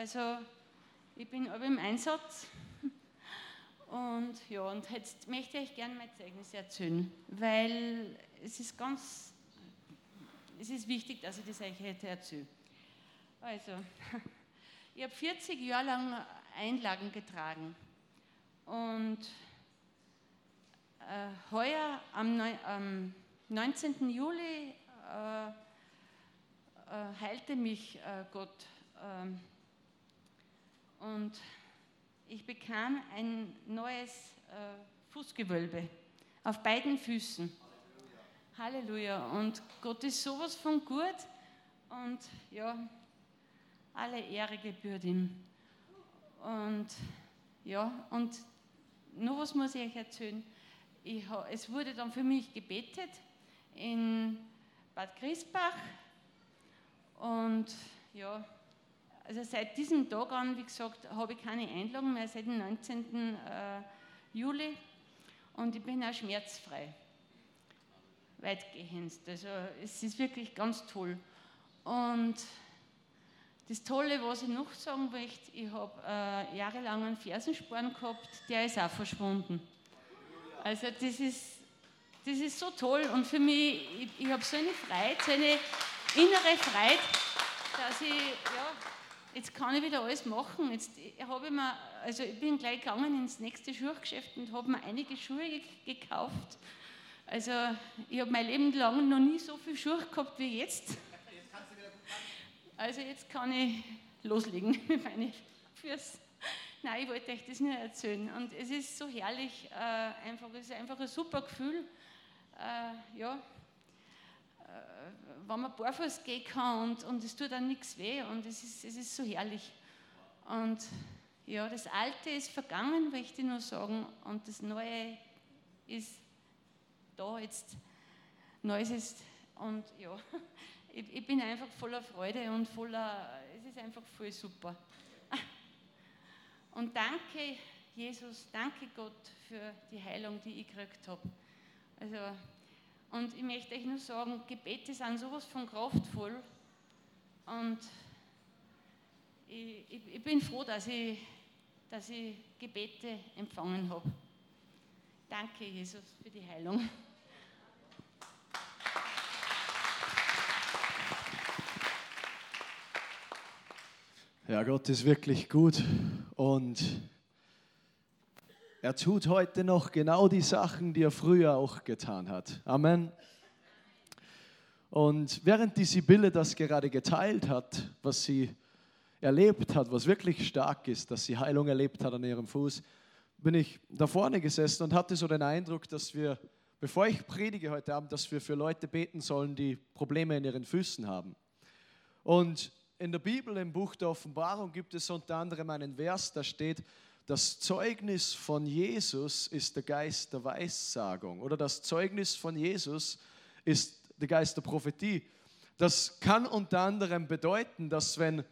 Also ich bin aber im Einsatz. Und ja, und jetzt möchte ich gerne mein Zeugnis erzählen, weil es ist ganz, es ist wichtig, dass ich das euch heute erzähle. Also, ich habe 40 Jahre lang Einlagen getragen und äh, heuer am, am 19. Juli äh, äh, heilte mich äh, Gott ähm, und ich bekam ein neues äh, Fußgewölbe auf beiden Füßen. Halleluja. Und Gott ist sowas von gut und ja, alle Ehre gebührt ihm. Und ja, und nur was muss ich euch erzählen. Ich, es wurde dann für mich gebetet in Bad Griesbach und ja, also seit diesem Tag an, wie gesagt, habe ich keine Einladung mehr, seit dem 19. Äh, Juli und ich bin auch schmerzfrei. Weitgehend. Also es ist wirklich ganz toll. Und das Tolle, was ich noch sagen möchte, ich habe äh, jahrelang einen Fersensporn gehabt, der ist auch verschwunden. Also das ist, das ist so toll und für mich, ich, ich habe so eine Freude, so eine innere Freude, dass ich, ja, jetzt kann ich wieder alles machen. Jetzt habe ich mir, also ich bin gleich gegangen ins nächste Schuhgeschäft und habe mir einige Schuhe gekauft. Also ich habe mein Leben lang noch nie so viel Schuhe gehabt wie jetzt. Also jetzt kann ich loslegen mit meinen Füßen. Nein, ich wollte euch das nur erzählen. Und es ist so herrlich, äh, einfach, es ist einfach ein super Gefühl. Äh, ja, wenn man barfuß gehen kann und, und es tut dann nichts weh und es ist, es ist so herrlich. Und ja, das Alte ist vergangen, möchte ich nur sagen, und das Neue ist da jetzt. Neues ist, und ja, ich, ich, bin einfach voller Freude und voller, es ist einfach voll super. Und danke, Jesus, danke Gott für die Heilung, die ich gekriegt habe. Also, und ich möchte euch nur sagen, Gebete sind sowas von kraftvoll. Und ich, ich, ich bin froh, dass ich, dass ich Gebete empfangen habe. Danke, Jesus, für die Heilung. Ja, Gott ist wirklich gut und er tut heute noch genau die Sachen, die er früher auch getan hat. Amen. Und während die Sibylle das gerade geteilt hat, was sie erlebt hat, was wirklich stark ist, dass sie Heilung erlebt hat an ihrem Fuß, bin ich da vorne gesessen und hatte so den Eindruck, dass wir, bevor ich predige heute Abend, dass wir für Leute beten sollen, die Probleme in ihren Füßen haben. Und in der Bibel, im Buch der Offenbarung, gibt es unter anderem einen Vers, da steht, das Zeugnis von Jesus ist der Geist der Weissagung oder das Zeugnis von Jesus ist der Geist der Prophetie. Das kann unter anderem bedeuten, dass wenn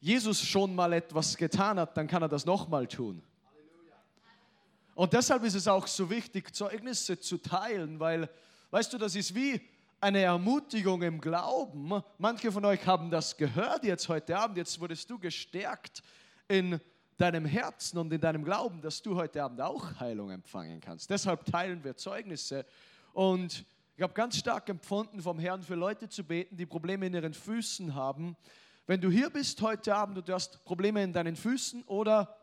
Jesus schon mal etwas getan hat, dann kann er das nochmal tun. Und deshalb ist es auch so wichtig, Zeugnisse zu teilen, weil, weißt du, das ist wie eine Ermutigung im Glauben. Manche von euch haben das gehört jetzt heute Abend. Jetzt wurdest du gestärkt in deinem Herzen und in deinem Glauben, dass du heute Abend auch Heilung empfangen kannst. Deshalb teilen wir Zeugnisse. Und ich habe ganz stark empfunden, vom Herrn für Leute zu beten, die Probleme in ihren Füßen haben. Wenn du hier bist heute Abend und du hast Probleme in deinen Füßen oder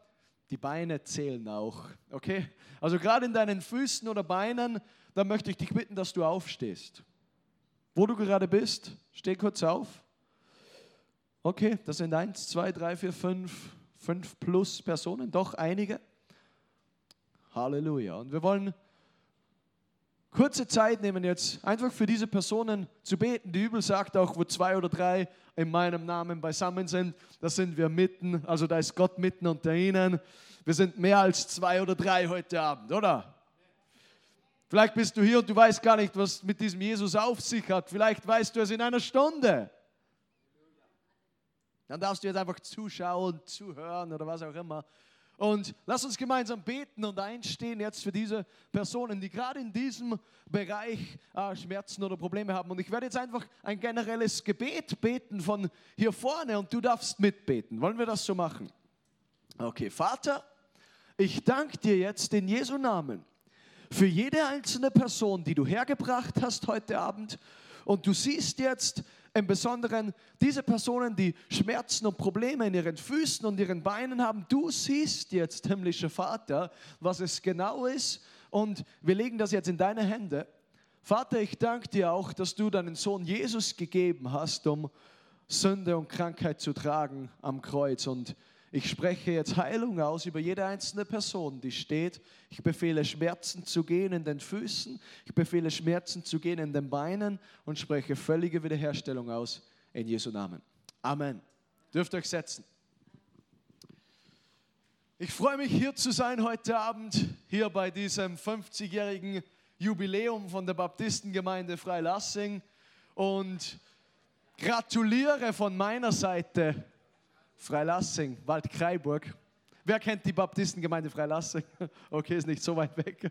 die Beine zählen auch, okay? Also gerade in deinen Füßen oder Beinen, dann möchte ich dich bitten, dass du aufstehst. Wo du gerade bist, steh kurz auf. Okay, das sind eins, zwei, drei, vier, fünf, fünf plus Personen, doch einige. Halleluja. Und wir wollen kurze Zeit nehmen jetzt, einfach für diese Personen zu beten. Die Bibel sagt auch, wo zwei oder drei in meinem Namen beisammen sind, da sind wir mitten, also da ist Gott mitten unter ihnen. Wir sind mehr als zwei oder drei heute Abend, oder? Vielleicht bist du hier und du weißt gar nicht, was mit diesem Jesus auf sich hat. Vielleicht weißt du es in einer Stunde. Dann darfst du jetzt einfach zuschauen, zuhören oder was auch immer. Und lass uns gemeinsam beten und einstehen jetzt für diese Personen, die gerade in diesem Bereich äh, Schmerzen oder Probleme haben. Und ich werde jetzt einfach ein generelles Gebet beten von hier vorne und du darfst mitbeten. Wollen wir das so machen? Okay, Vater, ich danke dir jetzt in Jesu Namen für jede einzelne Person, die du hergebracht hast heute Abend. Und du siehst jetzt, im Besonderen diese Personen, die Schmerzen und Probleme in ihren Füßen und ihren Beinen haben. Du siehst jetzt, himmlischer Vater, was es genau ist und wir legen das jetzt in deine Hände. Vater, ich danke dir auch, dass du deinen Sohn Jesus gegeben hast, um Sünde und Krankheit zu tragen am Kreuz und ich spreche jetzt Heilung aus über jede einzelne Person, die steht. Ich befehle Schmerzen zu gehen in den Füßen. Ich befehle Schmerzen zu gehen in den Beinen und spreche völlige Wiederherstellung aus in Jesu Namen. Amen. Dürft euch setzen. Ich freue mich hier zu sein heute Abend, hier bei diesem 50-jährigen Jubiläum von der Baptistengemeinde Freilassing und gratuliere von meiner Seite Freilassing, Waldkraiburg. Wer kennt die Baptistengemeinde Freilassing? Okay, ist nicht so weit weg.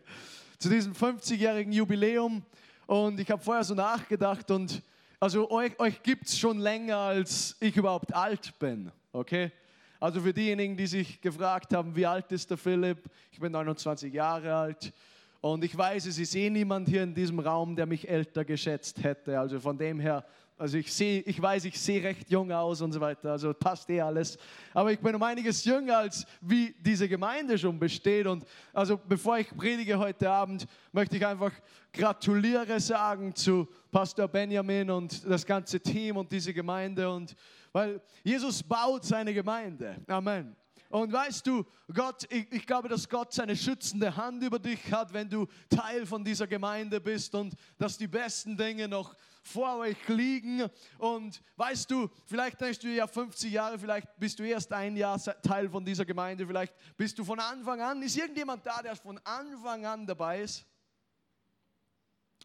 Zu diesem 50-jährigen Jubiläum. Und ich habe vorher so nachgedacht und also euch, euch gibt es schon länger, als ich überhaupt alt bin. Okay? Also für diejenigen, die sich gefragt haben, wie alt ist der Philipp? Ich bin 29 Jahre alt. Und ich weiß, es ist eh niemand hier in diesem Raum, der mich älter geschätzt hätte. Also von dem her also ich sehe, ich weiß, ich sehe recht jung aus und so weiter, also passt eh alles. Aber ich bin um einiges jünger, als wie diese Gemeinde schon besteht. Und also bevor ich predige heute Abend, möchte ich einfach gratuliere sagen zu Pastor Benjamin und das ganze Team und diese Gemeinde. Und weil Jesus baut seine Gemeinde. Amen. Und weißt du, Gott, ich, ich, glaube, dass Gott seine schützende Hand über dich hat, wenn du Teil von dieser Gemeinde bist und dass die besten Dinge noch vor euch liegen. Und weißt du, vielleicht denkst du ja 50 Jahre, vielleicht bist du erst ein Jahr Teil von dieser Gemeinde, vielleicht bist du von Anfang an. Ist irgendjemand da, der von Anfang an dabei ist?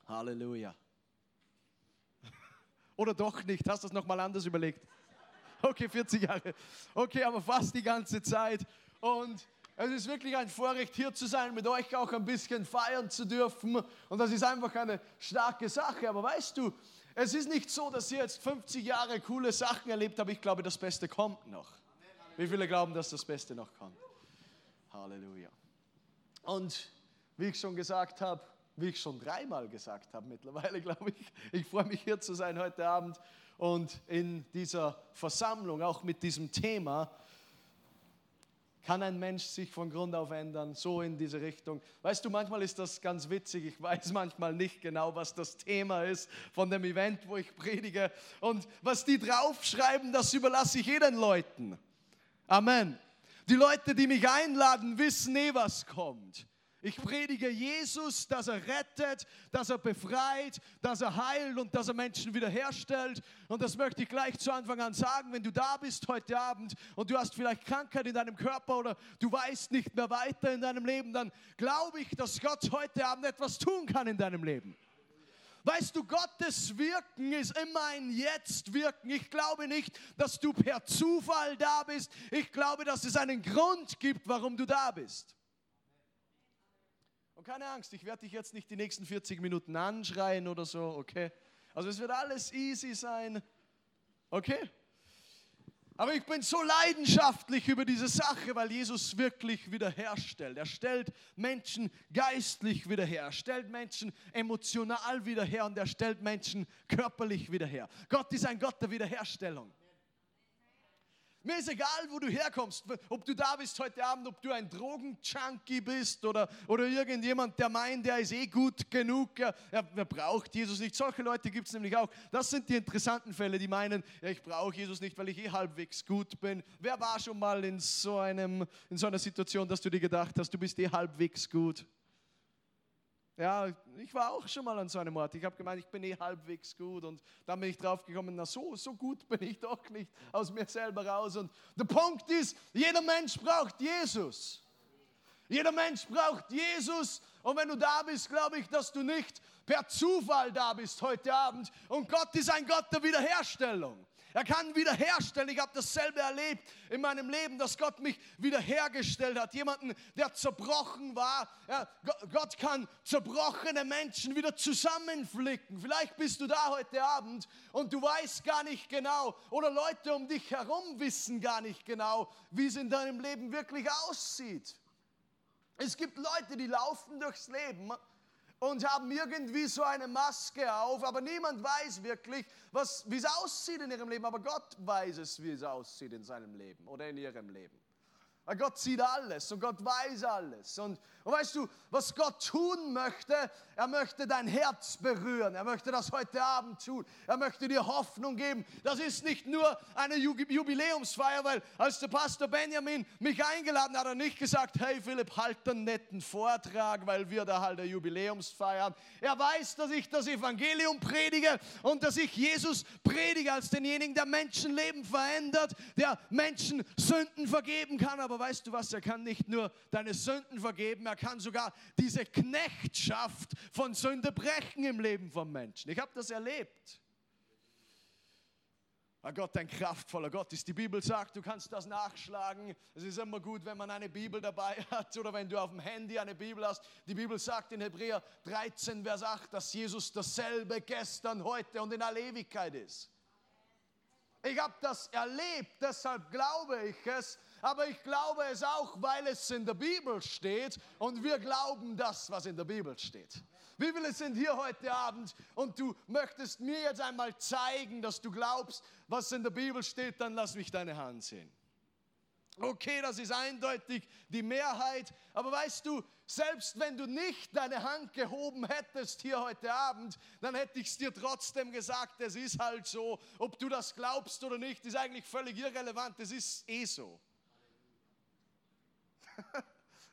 Halleluja. Oder doch nicht? Hast du das nochmal anders überlegt? Okay, 40 Jahre. Okay, aber fast die ganze Zeit. Und es ist wirklich ein Vorrecht, hier zu sein, mit euch auch ein bisschen feiern zu dürfen. Und das ist einfach eine starke Sache. Aber weißt du, es ist nicht so, dass ihr jetzt 50 Jahre coole Sachen erlebt habt. Ich glaube, das Beste kommt noch. Wie viele glauben, dass das Beste noch kommt? Halleluja. Und wie ich schon gesagt habe, wie ich schon dreimal gesagt habe mittlerweile, glaube ich, ich freue mich hier zu sein heute Abend und in dieser Versammlung auch mit diesem Thema kann ein Mensch sich von Grund auf ändern, so in diese Richtung. Weißt du, manchmal ist das ganz witzig. Ich weiß manchmal nicht genau, was das Thema ist von dem Event, wo ich predige. Und was die draufschreiben, das überlasse ich jeden Leuten. Amen. Die Leute, die mich einladen, wissen eh, was kommt. Ich predige Jesus, dass er rettet, dass er befreit, dass er heilt und dass er Menschen wiederherstellt. Und das möchte ich gleich zu Anfang an sagen. Wenn du da bist heute Abend und du hast vielleicht Krankheit in deinem Körper oder du weißt nicht mehr weiter in deinem Leben, dann glaube ich, dass Gott heute Abend etwas tun kann in deinem Leben. Weißt du, Gottes Wirken ist immer ein Jetzt-Wirken. Ich glaube nicht, dass du per Zufall da bist. Ich glaube, dass es einen Grund gibt, warum du da bist. Und keine Angst, ich werde dich jetzt nicht die nächsten 40 Minuten anschreien oder so, okay? Also es wird alles easy sein, okay? Aber ich bin so leidenschaftlich über diese Sache, weil Jesus wirklich wiederherstellt. Er stellt Menschen geistlich wieder her, er stellt Menschen emotional wieder her und er stellt Menschen körperlich wieder her. Gott ist ein Gott der Wiederherstellung. Mir ist egal, wo du herkommst, ob du da bist heute Abend, ob du ein Drogenjunkie bist oder, oder irgendjemand, der meint, der ist eh gut genug, er, er, braucht Jesus nicht. Solche Leute gibt es nämlich auch. Das sind die interessanten Fälle, die meinen, ja, ich brauche Jesus nicht, weil ich eh halbwegs gut bin. Wer war schon mal in so, einem, in so einer Situation, dass du dir gedacht hast, du bist eh halbwegs gut? Ja, ich war auch schon mal an so einem Ort. Ich habe gemeint, ich bin eh halbwegs gut und dann bin ich drauf gekommen, na so, so gut bin ich doch nicht aus mir selber raus. Und der Punkt ist, jeder Mensch braucht Jesus. Jeder Mensch braucht Jesus. Und wenn du da bist, glaube ich, dass du nicht per Zufall da bist heute Abend. Und Gott ist ein Gott der Wiederherstellung. Er kann wiederherstellen. Ich habe dasselbe erlebt in meinem Leben, dass Gott mich wiederhergestellt hat. Jemanden, der zerbrochen war. Ja, Gott kann zerbrochene Menschen wieder zusammenflicken. Vielleicht bist du da heute Abend und du weißt gar nicht genau oder Leute um dich herum wissen gar nicht genau, wie es in deinem Leben wirklich aussieht. Es gibt Leute, die laufen durchs Leben und haben irgendwie so eine Maske auf, aber niemand weiß wirklich, wie es aussieht in ihrem Leben. Aber Gott weiß es, wie es aussieht in seinem Leben oder in ihrem Leben. Weil Gott sieht alles und Gott weiß alles. Und, und weißt du, was Gott tun möchte? Er möchte dein Herz berühren. Er möchte das heute Abend tun. Er möchte dir Hoffnung geben. Das ist nicht nur eine Jubiläumsfeier, weil als der Pastor Benjamin mich eingeladen hat, hat er nicht gesagt, hey Philipp, halt einen netten Vortrag, weil wir da halt eine Jubiläumsfeier haben. Er weiß, dass ich das Evangelium predige und dass ich Jesus predige als denjenigen, der Menschenleben verändert, der Menschen Sünden vergeben kann, aber aber weißt du was, er kann nicht nur deine Sünden vergeben, er kann sogar diese Knechtschaft von Sünde brechen im Leben von Menschen. Ich habe das erlebt. Aber Gott, ein kraftvoller Gott ist. Die Bibel sagt, du kannst das nachschlagen. Es ist immer gut, wenn man eine Bibel dabei hat oder wenn du auf dem Handy eine Bibel hast. Die Bibel sagt in Hebräer 13, Vers 8, dass Jesus dasselbe gestern, heute und in aller Ewigkeit ist. Ich habe das erlebt, deshalb glaube ich es, aber ich glaube es auch, weil es in der Bibel steht und wir glauben das, was in der Bibel steht. Wie viele sind hier heute Abend und du möchtest mir jetzt einmal zeigen, dass du glaubst, was in der Bibel steht, dann lass mich deine Hand sehen. Okay, das ist eindeutig die Mehrheit, aber weißt du, selbst wenn du nicht deine Hand gehoben hättest hier heute Abend, dann hätte ich es dir trotzdem gesagt, es ist halt so, ob du das glaubst oder nicht, ist eigentlich völlig irrelevant, es ist eh so.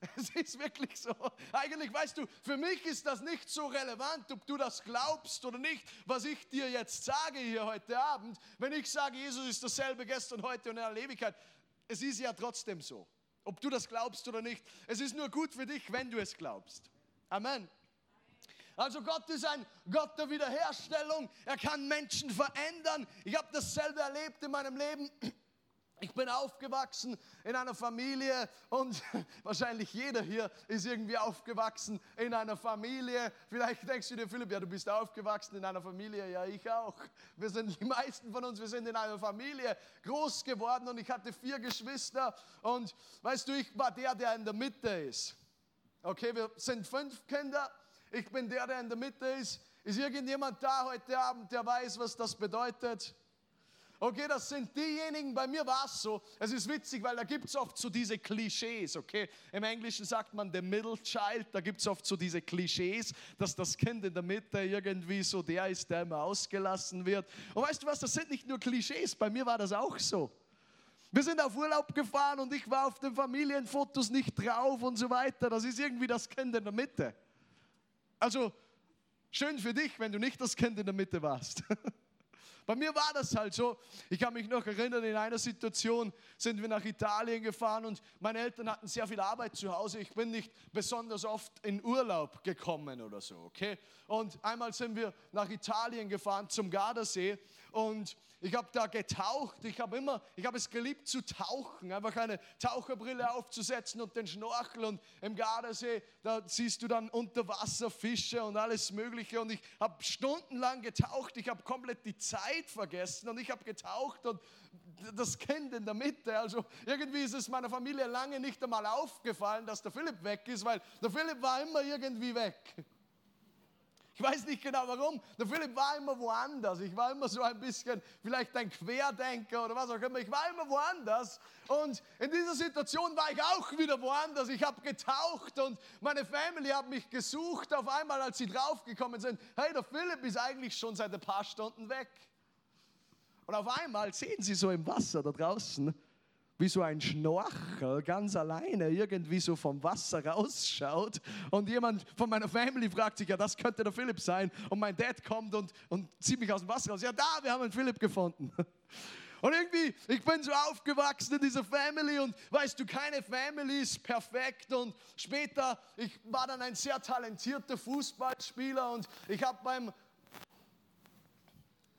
Es ist wirklich so. Eigentlich weißt du, für mich ist das nicht so relevant, ob du das glaubst oder nicht, was ich dir jetzt sage hier heute Abend. Wenn ich sage, Jesus ist dasselbe gestern, heute und in der Ewigkeit, es ist ja trotzdem so. Ob du das glaubst oder nicht. Es ist nur gut für dich, wenn du es glaubst. Amen. Also Gott ist ein Gott der Wiederherstellung. Er kann Menschen verändern. Ich habe dasselbe erlebt in meinem Leben. Ich bin aufgewachsen in einer Familie und wahrscheinlich jeder hier ist irgendwie aufgewachsen in einer Familie. Vielleicht denkst du dir, Philipp, ja, du bist aufgewachsen in einer Familie. Ja, ich auch. Wir sind, die meisten von uns, wir sind in einer Familie groß geworden und ich hatte vier Geschwister und weißt du, ich war der, der in der Mitte ist. Okay, wir sind fünf Kinder. Ich bin der, der in der Mitte ist. Ist irgendjemand da heute Abend, der weiß, was das bedeutet? Okay, das sind diejenigen, bei mir war es so, es ist witzig, weil da gibt es oft so diese Klischees, okay? Im Englischen sagt man the middle child, da gibt es oft so diese Klischees, dass das Kind in der Mitte irgendwie so der ist, der immer ausgelassen wird. Und weißt du was, das sind nicht nur Klischees, bei mir war das auch so. Wir sind auf Urlaub gefahren und ich war auf den Familienfotos nicht drauf und so weiter. Das ist irgendwie das Kind in der Mitte. Also, schön für dich, wenn du nicht das Kind in der Mitte warst. Bei mir war das halt so. Ich kann mich noch erinnern, in einer Situation sind wir nach Italien gefahren und meine Eltern hatten sehr viel Arbeit zu Hause. Ich bin nicht besonders oft in Urlaub gekommen oder so, okay? Und einmal sind wir nach Italien gefahren zum Gardasee und ich habe da getaucht. Ich habe immer, ich habe es geliebt zu tauchen, einfach eine Taucherbrille aufzusetzen und den Schnorchel und im Gardasee, da siehst du dann Unterwasserfische und alles Mögliche und ich habe stundenlang getaucht. Ich habe komplett die Zeit vergessen und ich habe getaucht und das Kind in der Mitte. Also irgendwie ist es meiner Familie lange nicht einmal aufgefallen, dass der Philipp weg ist, weil der Philipp war immer irgendwie weg. Ich weiß nicht genau warum. Der Philipp war immer woanders. Ich war immer so ein bisschen vielleicht ein Querdenker oder was auch immer. Ich war immer woanders. Und in dieser Situation war ich auch wieder woanders. Ich habe getaucht und meine Family hat mich gesucht. Auf einmal, als sie draufgekommen sind, hey, der Philipp ist eigentlich schon seit ein paar Stunden weg. Und auf einmal sehen sie so im Wasser da draußen wie so ein Schnorchel ganz alleine irgendwie so vom Wasser rausschaut und jemand von meiner Family fragt sich, ja, das könnte der Philipp sein und mein Dad kommt und, und zieht mich aus dem Wasser raus. Ja, da, wir haben einen Philipp gefunden. Und irgendwie, ich bin so aufgewachsen in dieser Family und weißt du, keine Family ist perfekt. Und später, ich war dann ein sehr talentierter Fußballspieler und ich habe beim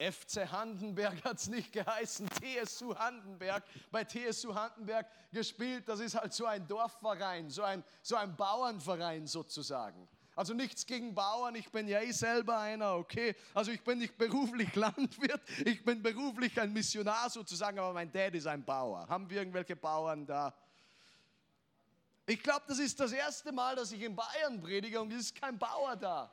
FC Handenberg hat es nicht geheißen, TSU Handenberg. Bei TSU Handenberg gespielt, das ist halt so ein Dorfverein, so ein, so ein Bauernverein sozusagen. Also nichts gegen Bauern, ich bin ja eh selber einer, okay. Also ich bin nicht beruflich Landwirt, ich bin beruflich ein Missionar sozusagen, aber mein Dad ist ein Bauer. Haben wir irgendwelche Bauern da? Ich glaube, das ist das erste Mal, dass ich in Bayern predige und es ist kein Bauer da.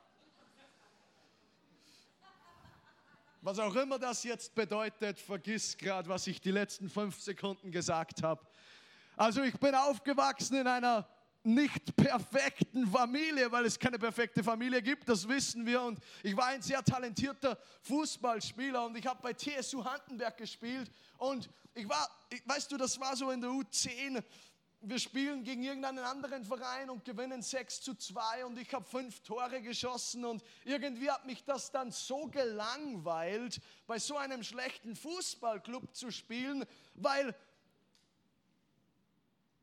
Was auch immer das jetzt bedeutet, vergiss gerade, was ich die letzten fünf Sekunden gesagt habe. Also ich bin aufgewachsen in einer nicht perfekten Familie, weil es keine perfekte Familie gibt, das wissen wir. Und ich war ein sehr talentierter Fußballspieler und ich habe bei TSU Handenberg gespielt. Und ich war, weißt du, das war so in der U10 wir spielen gegen irgendeinen anderen Verein und gewinnen 6 zu 2 und ich habe fünf Tore geschossen und irgendwie hat mich das dann so gelangweilt, bei so einem schlechten Fußballclub zu spielen, weil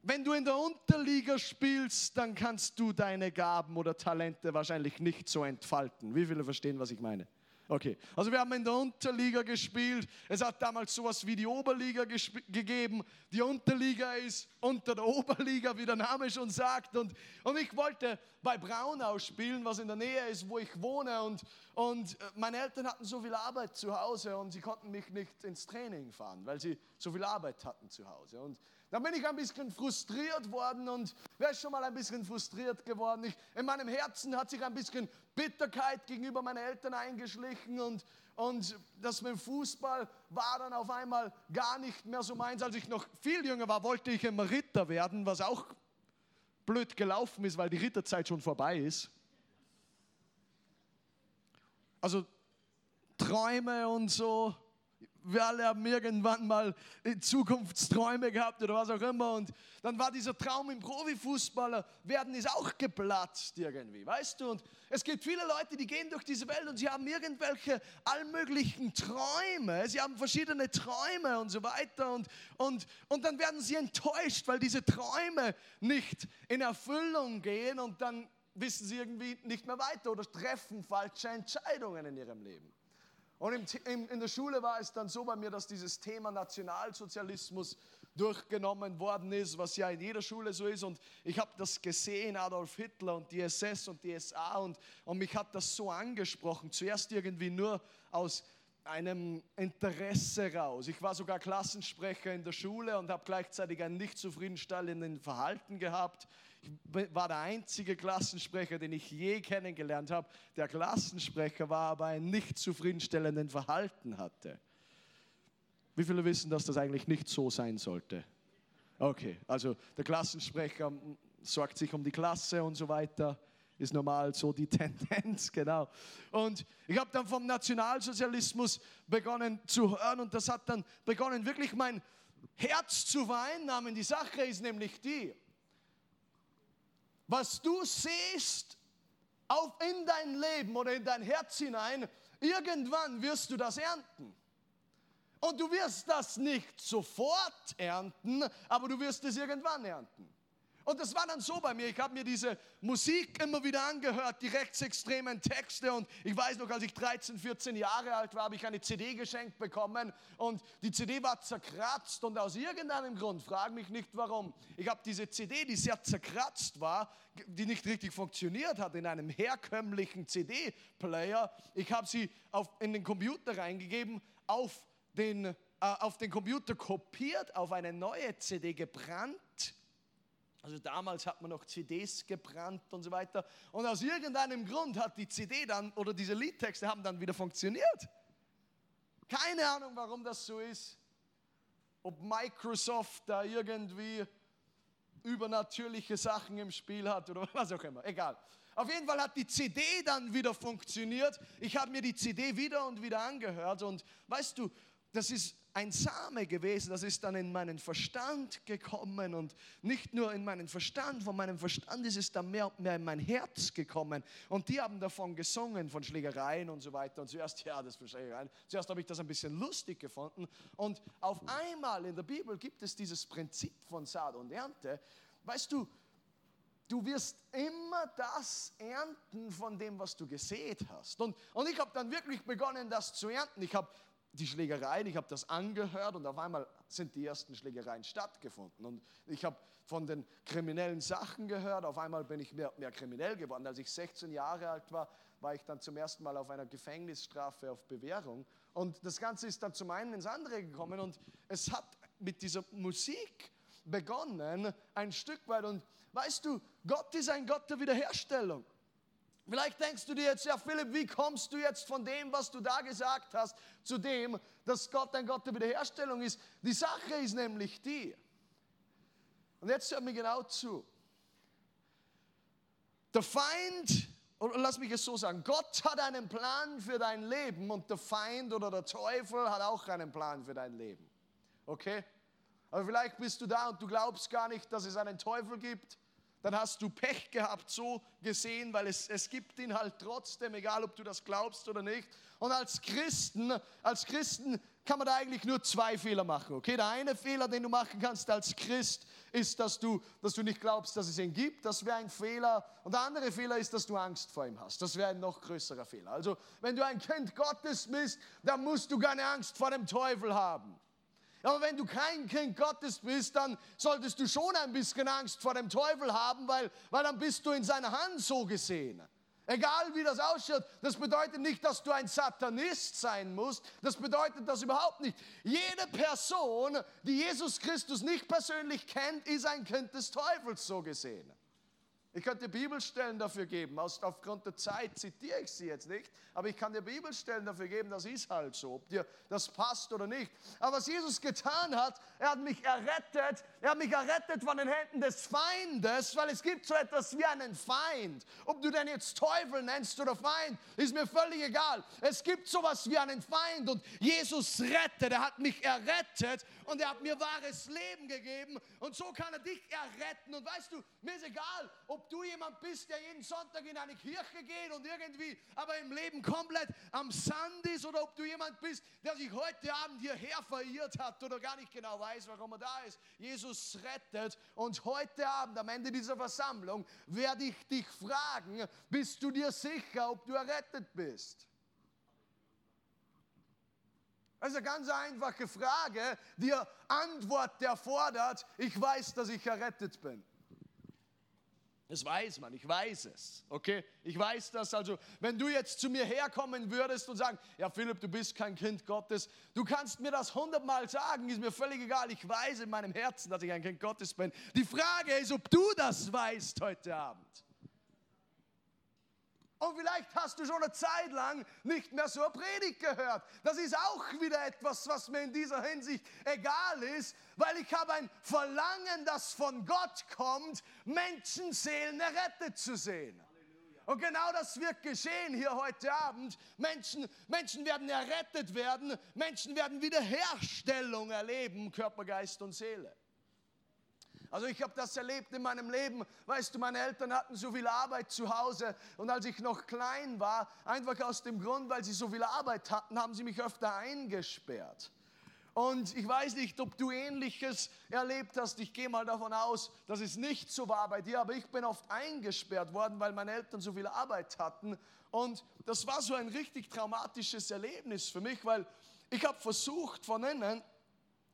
wenn du in der Unterliga spielst, dann kannst du deine Gaben oder Talente wahrscheinlich nicht so entfalten. Wie viele verstehen, was ich meine? Okay, also wir haben in der Unterliga gespielt. Es hat damals sowas wie die Oberliga gegeben. Die Unterliga ist unter der Oberliga, wie der Name schon sagt. Und, und ich wollte bei Braunau spielen, was in der Nähe ist, wo ich wohne. Und, und äh, meine Eltern hatten so viel Arbeit zu Hause und sie konnten mich nicht ins Training fahren, weil sie so viel Arbeit hatten zu Hause. Und dann bin ich ein bisschen frustriert worden und wer ist schon mal ein bisschen frustriert geworden? Ich, in meinem Herzen hat sich ein bisschen Bitterkeit gegenüber meinen Eltern eingeschlichen und, und das mit dem Fußball war dann auf einmal gar nicht mehr so meins. Als ich noch viel jünger war, wollte ich immer Ritter werden, was auch blöd gelaufen ist, weil die Ritterzeit schon vorbei ist. Also Träume und so wir alle haben irgendwann mal Zukunftsträume gehabt oder was auch immer. Und dann war dieser Traum im Profifußballer werden ist auch geplatzt irgendwie, weißt du? Und es gibt viele Leute, die gehen durch diese Welt und sie haben irgendwelche allmöglichen Träume. Sie haben verschiedene Träume und so weiter. Und, und, und dann werden sie enttäuscht, weil diese Träume nicht in Erfüllung gehen und dann wissen sie irgendwie nicht mehr weiter oder treffen falsche Entscheidungen in ihrem Leben. Und im, im, in der Schule war es dann so bei mir, dass dieses Thema Nationalsozialismus durchgenommen worden ist, was ja in jeder Schule so ist. Und ich habe das gesehen, Adolf Hitler und die SS und die SA. Und, und mich hat das so angesprochen. Zuerst irgendwie nur aus einem Interesse raus. Ich war sogar Klassensprecher in der Schule und habe gleichzeitig ein nicht zufriedenstellendes Verhalten gehabt war der einzige Klassensprecher, den ich je kennengelernt habe. Der Klassensprecher war aber ein nicht zufriedenstellenden Verhalten hatte. Wie viele wissen, dass das eigentlich nicht so sein sollte? Okay, also der Klassensprecher sorgt sich um die Klasse und so weiter. Ist normal so die Tendenz, genau. Und ich habe dann vom Nationalsozialismus begonnen zu hören und das hat dann begonnen, wirklich mein Herz zu vereinnahmen. Die Sache ist nämlich die, was du siehst auf in dein Leben oder in dein Herz hinein, irgendwann wirst du das ernten. Und du wirst das nicht sofort ernten, aber du wirst es irgendwann ernten. Und das war dann so bei mir. Ich habe mir diese Musik immer wieder angehört, die rechtsextremen Texte. Und ich weiß noch, als ich 13, 14 Jahre alt war, habe ich eine CD geschenkt bekommen. Und die CD war zerkratzt. Und aus irgendeinem Grund, frage mich nicht warum, ich habe diese CD, die sehr zerkratzt war, die nicht richtig funktioniert hat in einem herkömmlichen CD-Player, ich habe sie auf, in den Computer reingegeben, auf den, äh, auf den Computer kopiert, auf eine neue CD gebrannt also damals hat man noch CDs gebrannt und so weiter. Und aus irgendeinem Grund hat die CD dann oder diese Liedtexte haben dann wieder funktioniert. Keine Ahnung, warum das so ist. Ob Microsoft da irgendwie übernatürliche Sachen im Spiel hat oder was auch immer. Egal. Auf jeden Fall hat die CD dann wieder funktioniert. Ich habe mir die CD wieder und wieder angehört und weißt du, das ist ein Same gewesen, das ist dann in meinen Verstand gekommen und nicht nur in meinen Verstand, von meinem Verstand ist es dann mehr und mehr in mein Herz gekommen. Und die haben davon gesungen, von Schlägereien und so weiter. Und zuerst, ja, das von Schlägereien, zuerst habe ich das ein bisschen lustig gefunden. Und auf einmal in der Bibel gibt es dieses Prinzip von Saat und Ernte, weißt du, du wirst immer das ernten von dem, was du gesät hast. Und, und ich habe dann wirklich begonnen, das zu ernten. Ich habe die Schlägereien, ich habe das angehört und auf einmal sind die ersten Schlägereien stattgefunden. Und ich habe von den kriminellen Sachen gehört, auf einmal bin ich mehr, mehr kriminell geworden. Als ich 16 Jahre alt war, war ich dann zum ersten Mal auf einer Gefängnisstrafe auf Bewährung. Und das Ganze ist dann zum einen ins andere gekommen und es hat mit dieser Musik begonnen, ein Stück weit. Und weißt du, Gott ist ein Gott der Wiederherstellung. Vielleicht denkst du dir jetzt, ja Philipp, wie kommst du jetzt von dem, was du da gesagt hast, zu dem, dass Gott ein Gott der Wiederherstellung ist? Die Sache ist nämlich die, und jetzt hört mir genau zu, der Feind, und lass mich es so sagen, Gott hat einen Plan für dein Leben und der Feind oder der Teufel hat auch einen Plan für dein Leben. Okay? Aber vielleicht bist du da und du glaubst gar nicht, dass es einen Teufel gibt dann hast du Pech gehabt, so gesehen, weil es, es gibt ihn halt trotzdem, egal ob du das glaubst oder nicht. Und als Christen, als Christen kann man da eigentlich nur zwei Fehler machen. Okay, der eine Fehler, den du machen kannst als Christ, ist, dass du, dass du nicht glaubst, dass es ihn gibt. Das wäre ein Fehler. Und der andere Fehler ist, dass du Angst vor ihm hast. Das wäre ein noch größerer Fehler. Also, wenn du ein Kind Gottes bist, dann musst du keine Angst vor dem Teufel haben. Aber wenn du kein Kind Gottes bist, dann solltest du schon ein bisschen Angst vor dem Teufel haben, weil, weil dann bist du in seiner Hand so gesehen. Egal wie das ausschaut, das bedeutet nicht, dass du ein Satanist sein musst. Das bedeutet das überhaupt nicht. Jede Person, die Jesus Christus nicht persönlich kennt, ist ein Kind des Teufels so gesehen. Ich könnte Bibelstellen dafür geben. Aufgrund der Zeit zitiere ich sie jetzt nicht, aber ich kann dir Bibelstellen dafür geben, das ist halt so, ob dir das passt oder nicht. Aber was Jesus getan hat, er hat mich errettet, er hat mich errettet von den Händen des Feindes, weil es gibt so etwas wie einen Feind. Ob du den jetzt Teufel nennst oder Feind, ist mir völlig egal. Es gibt sowas wie einen Feind und Jesus rettet, er hat mich errettet und er hat mir wahres Leben gegeben und so kann er dich erretten. Und weißt du, mir ist egal, ob du jemand bist, der jeden Sonntag in eine Kirche geht und irgendwie aber im Leben komplett am Sand ist oder ob du jemand bist, der sich heute Abend hierher verirrt hat oder gar nicht genau weiß, warum er da ist. Jesus rettet und heute Abend am Ende dieser Versammlung werde ich dich fragen, bist du dir sicher, ob du errettet bist? Das ist eine ganz einfache Frage, die Antwort erfordert, ich weiß, dass ich errettet bin. Das weiß man, ich weiß es, okay? Ich weiß das, also wenn du jetzt zu mir herkommen würdest und sagen, ja Philipp, du bist kein Kind Gottes, du kannst mir das hundertmal sagen, ist mir völlig egal, ich weiß in meinem Herzen, dass ich ein Kind Gottes bin. Die Frage ist, ob du das weißt heute Abend. Und vielleicht hast du schon eine Zeit lang nicht mehr so eine Predigt gehört. Das ist auch wieder etwas, was mir in dieser Hinsicht egal ist, weil ich habe ein Verlangen, das von Gott kommt, Menschenseelen errettet zu sehen. Und genau das wird geschehen hier heute Abend. Menschen, Menschen werden errettet werden, Menschen werden Wiederherstellung erleben, Körper, Geist und Seele. Also ich habe das erlebt in meinem Leben. Weißt du, meine Eltern hatten so viel Arbeit zu Hause und als ich noch klein war, einfach aus dem Grund, weil sie so viel Arbeit hatten, haben sie mich öfter eingesperrt. Und ich weiß nicht, ob du ähnliches erlebt hast. Ich gehe mal davon aus, dass es nicht so war bei dir, aber ich bin oft eingesperrt worden, weil meine Eltern so viel Arbeit hatten. Und das war so ein richtig traumatisches Erlebnis für mich, weil ich habe versucht von innen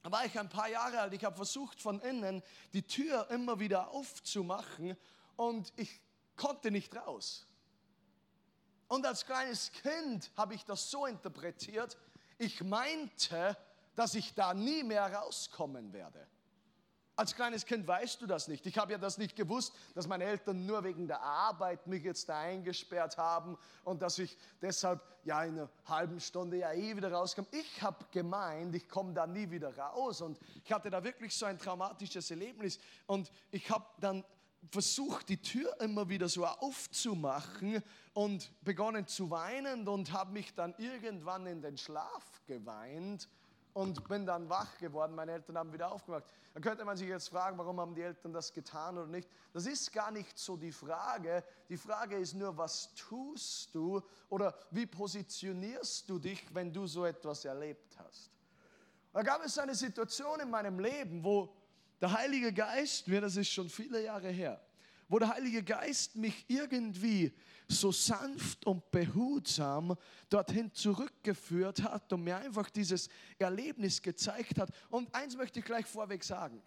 da war ich ein paar Jahre alt, ich habe versucht von innen die Tür immer wieder aufzumachen und ich konnte nicht raus. Und als kleines Kind habe ich das so interpretiert, ich meinte, dass ich da nie mehr rauskommen werde. Als kleines Kind weißt du das nicht. Ich habe ja das nicht gewusst, dass meine Eltern nur wegen der Arbeit mich jetzt da eingesperrt haben und dass ich deshalb ja in einer halben Stunde ja eh wieder rauskomme. Ich habe gemeint, ich komme da nie wieder raus und ich hatte da wirklich so ein traumatisches Erlebnis und ich habe dann versucht, die Tür immer wieder so aufzumachen und begonnen zu weinen und habe mich dann irgendwann in den Schlaf geweint und bin dann wach geworden. Meine Eltern haben wieder aufgemacht. Dann könnte man sich jetzt fragen, warum haben die Eltern das getan oder nicht. Das ist gar nicht so die Frage. Die Frage ist nur, was tust du oder wie positionierst du dich, wenn du so etwas erlebt hast. Da gab es eine Situation in meinem Leben, wo der Heilige Geist mir, das ist schon viele Jahre her, wo der Heilige Geist mich irgendwie so sanft und behutsam dorthin zurückgeführt hat und mir einfach dieses Erlebnis gezeigt hat. Und eins möchte ich gleich vorweg sagen.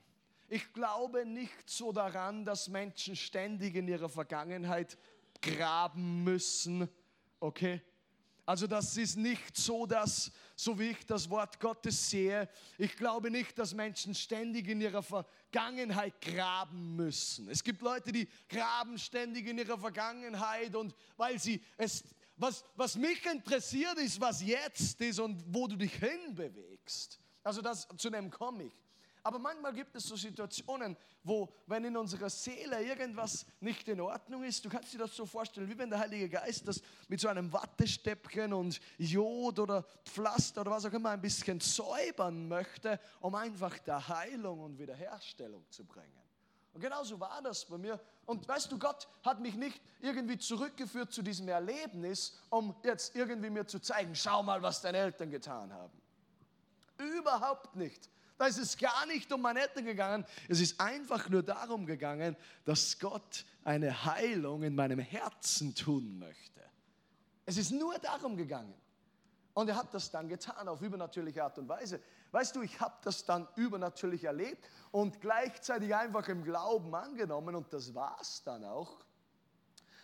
Ich glaube nicht so daran, dass Menschen ständig in ihrer Vergangenheit graben müssen. Okay? Also das ist nicht so, dass, so wie ich das Wort Gottes sehe, ich glaube nicht, dass Menschen ständig in ihrer Vergangenheit graben müssen. Es gibt Leute, die graben ständig in ihrer Vergangenheit und weil sie es, was, was mich interessiert ist, was jetzt ist und wo du dich hinbewegst. Also das, zu dem komme ich. Aber manchmal gibt es so Situationen, wo, wenn in unserer Seele irgendwas nicht in Ordnung ist, du kannst dir das so vorstellen, wie wenn der Heilige Geist das mit so einem Wattestäbchen und Jod oder Pflaster oder was auch immer ein bisschen säubern möchte, um einfach der Heilung und Wiederherstellung zu bringen. Und genauso war das bei mir. Und weißt du, Gott hat mich nicht irgendwie zurückgeführt zu diesem Erlebnis, um jetzt irgendwie mir zu zeigen, schau mal, was deine Eltern getan haben. Überhaupt nicht. Da ist es gar nicht um Eltern gegangen. Es ist einfach nur darum gegangen, dass Gott eine Heilung in meinem Herzen tun möchte. Es ist nur darum gegangen. Und er hat das dann getan auf übernatürliche Art und Weise. Weißt du, ich habe das dann übernatürlich erlebt und gleichzeitig einfach im Glauben angenommen und das war es dann auch.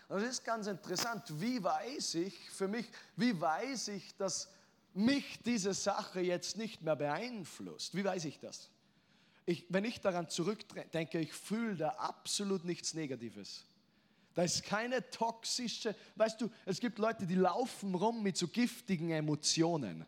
Und es ist ganz interessant, wie weiß ich für mich, wie weiß ich, dass mich diese Sache jetzt nicht mehr beeinflusst. Wie weiß ich das? Ich, wenn ich daran zurückdenke, ich fühle da absolut nichts Negatives. Da ist keine toxische, weißt du, es gibt Leute, die laufen rum mit so giftigen Emotionen.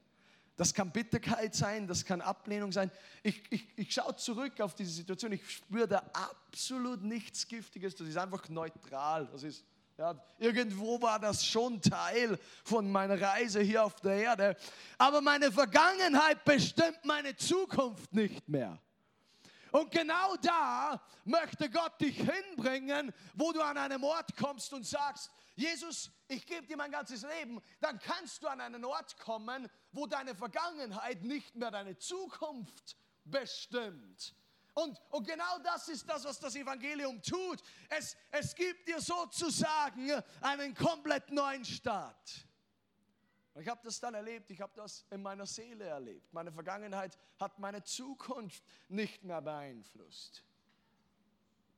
Das kann Bitterkeit sein, das kann Ablehnung sein. Ich, ich, ich schaue zurück auf diese Situation, ich spüre da absolut nichts Giftiges, das ist einfach neutral. Das ist ja, irgendwo war das schon Teil von meiner Reise hier auf der Erde. Aber meine Vergangenheit bestimmt meine Zukunft nicht mehr. Und genau da möchte Gott dich hinbringen, wo du an einem Ort kommst und sagst, Jesus, ich gebe dir mein ganzes Leben, dann kannst du an einen Ort kommen, wo deine Vergangenheit nicht mehr deine Zukunft bestimmt, und, und genau das ist das, was das Evangelium tut. Es, es gibt dir sozusagen einen komplett neuen Start. Ich habe das dann erlebt, ich habe das in meiner Seele erlebt. Meine Vergangenheit hat meine Zukunft nicht mehr beeinflusst.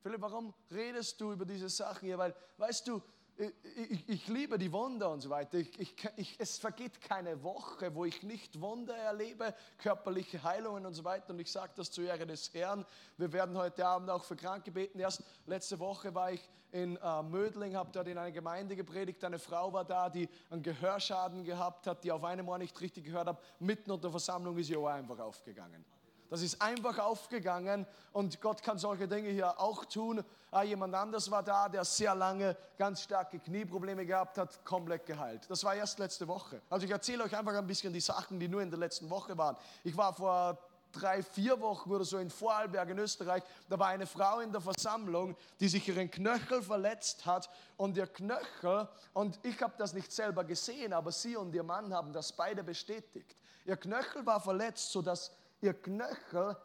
Philipp, warum redest du über diese Sachen hier? Weil, weißt du, ich, ich, liebe die Wunder und so weiter. Ich, ich, es vergeht keine Woche, wo ich nicht Wunder erlebe, körperliche Heilungen und so weiter. Und ich sage das zu Ehre des Herrn. Wir werden heute Abend auch für Kranke beten. Erst letzte Woche war ich in äh, Mödling, habe dort in einer Gemeinde gepredigt. Eine Frau war da, die einen Gehörschaden gehabt hat, die auf einem Ohr nicht richtig gehört hat. Mitten unter Versammlung ist ihr Ohr einfach aufgegangen. Das ist einfach aufgegangen und Gott kann solche Dinge hier auch tun. Ah, jemand anders war da, der sehr lange ganz starke Knieprobleme gehabt hat, komplett geheilt. Das war erst letzte Woche. Also ich erzähle euch einfach ein bisschen die Sachen, die nur in der letzten Woche waren. Ich war vor drei, vier Wochen oder so in Vorarlberg in Österreich, da war eine Frau in der Versammlung, die sich ihren Knöchel verletzt hat und ihr Knöchel, und ich habe das nicht selber gesehen, aber sie und ihr Mann haben das beide bestätigt. Ihr Knöchel war verletzt, sodass ihr Knöchel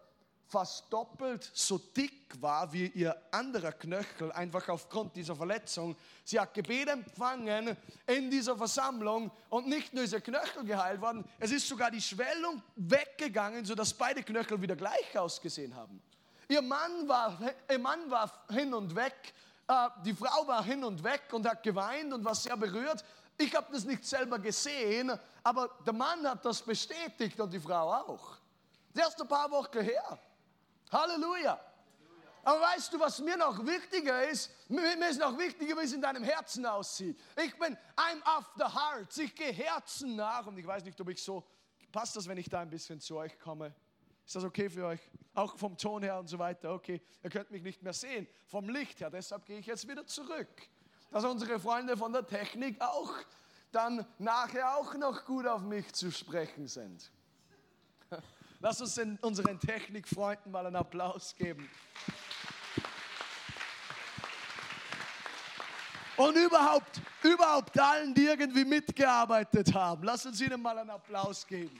fast doppelt so dick war wie ihr anderer Knöchel, einfach aufgrund dieser Verletzung. Sie hat Gebet empfangen in dieser Versammlung und nicht nur ist ihr Knöchel geheilt worden, es ist sogar die Schwellung weggegangen, sodass beide Knöchel wieder gleich ausgesehen haben. Ihr Mann war, ihr Mann war hin und weg, äh, die Frau war hin und weg und hat geweint und war sehr berührt. Ich habe das nicht selber gesehen, aber der Mann hat das bestätigt und die Frau auch. Das ist erst ein paar Wochen her. Halleluja. Aber weißt du, was mir noch wichtiger ist? Mir ist noch wichtiger, wie es in deinem Herzen aussieht. Ich bin, I'm after heart. Ich gehe Herzen nach. Und ich weiß nicht, ob ich so, passt das, wenn ich da ein bisschen zu euch komme? Ist das okay für euch? Auch vom Ton her und so weiter. Okay, ihr könnt mich nicht mehr sehen. Vom Licht her. Deshalb gehe ich jetzt wieder zurück. Dass unsere Freunde von der Technik auch dann nachher auch noch gut auf mich zu sprechen sind. Lass uns unseren Technikfreunden mal einen Applaus geben. Und überhaupt, überhaupt allen, die irgendwie mitgearbeitet haben. Lass uns ihnen mal einen Applaus geben.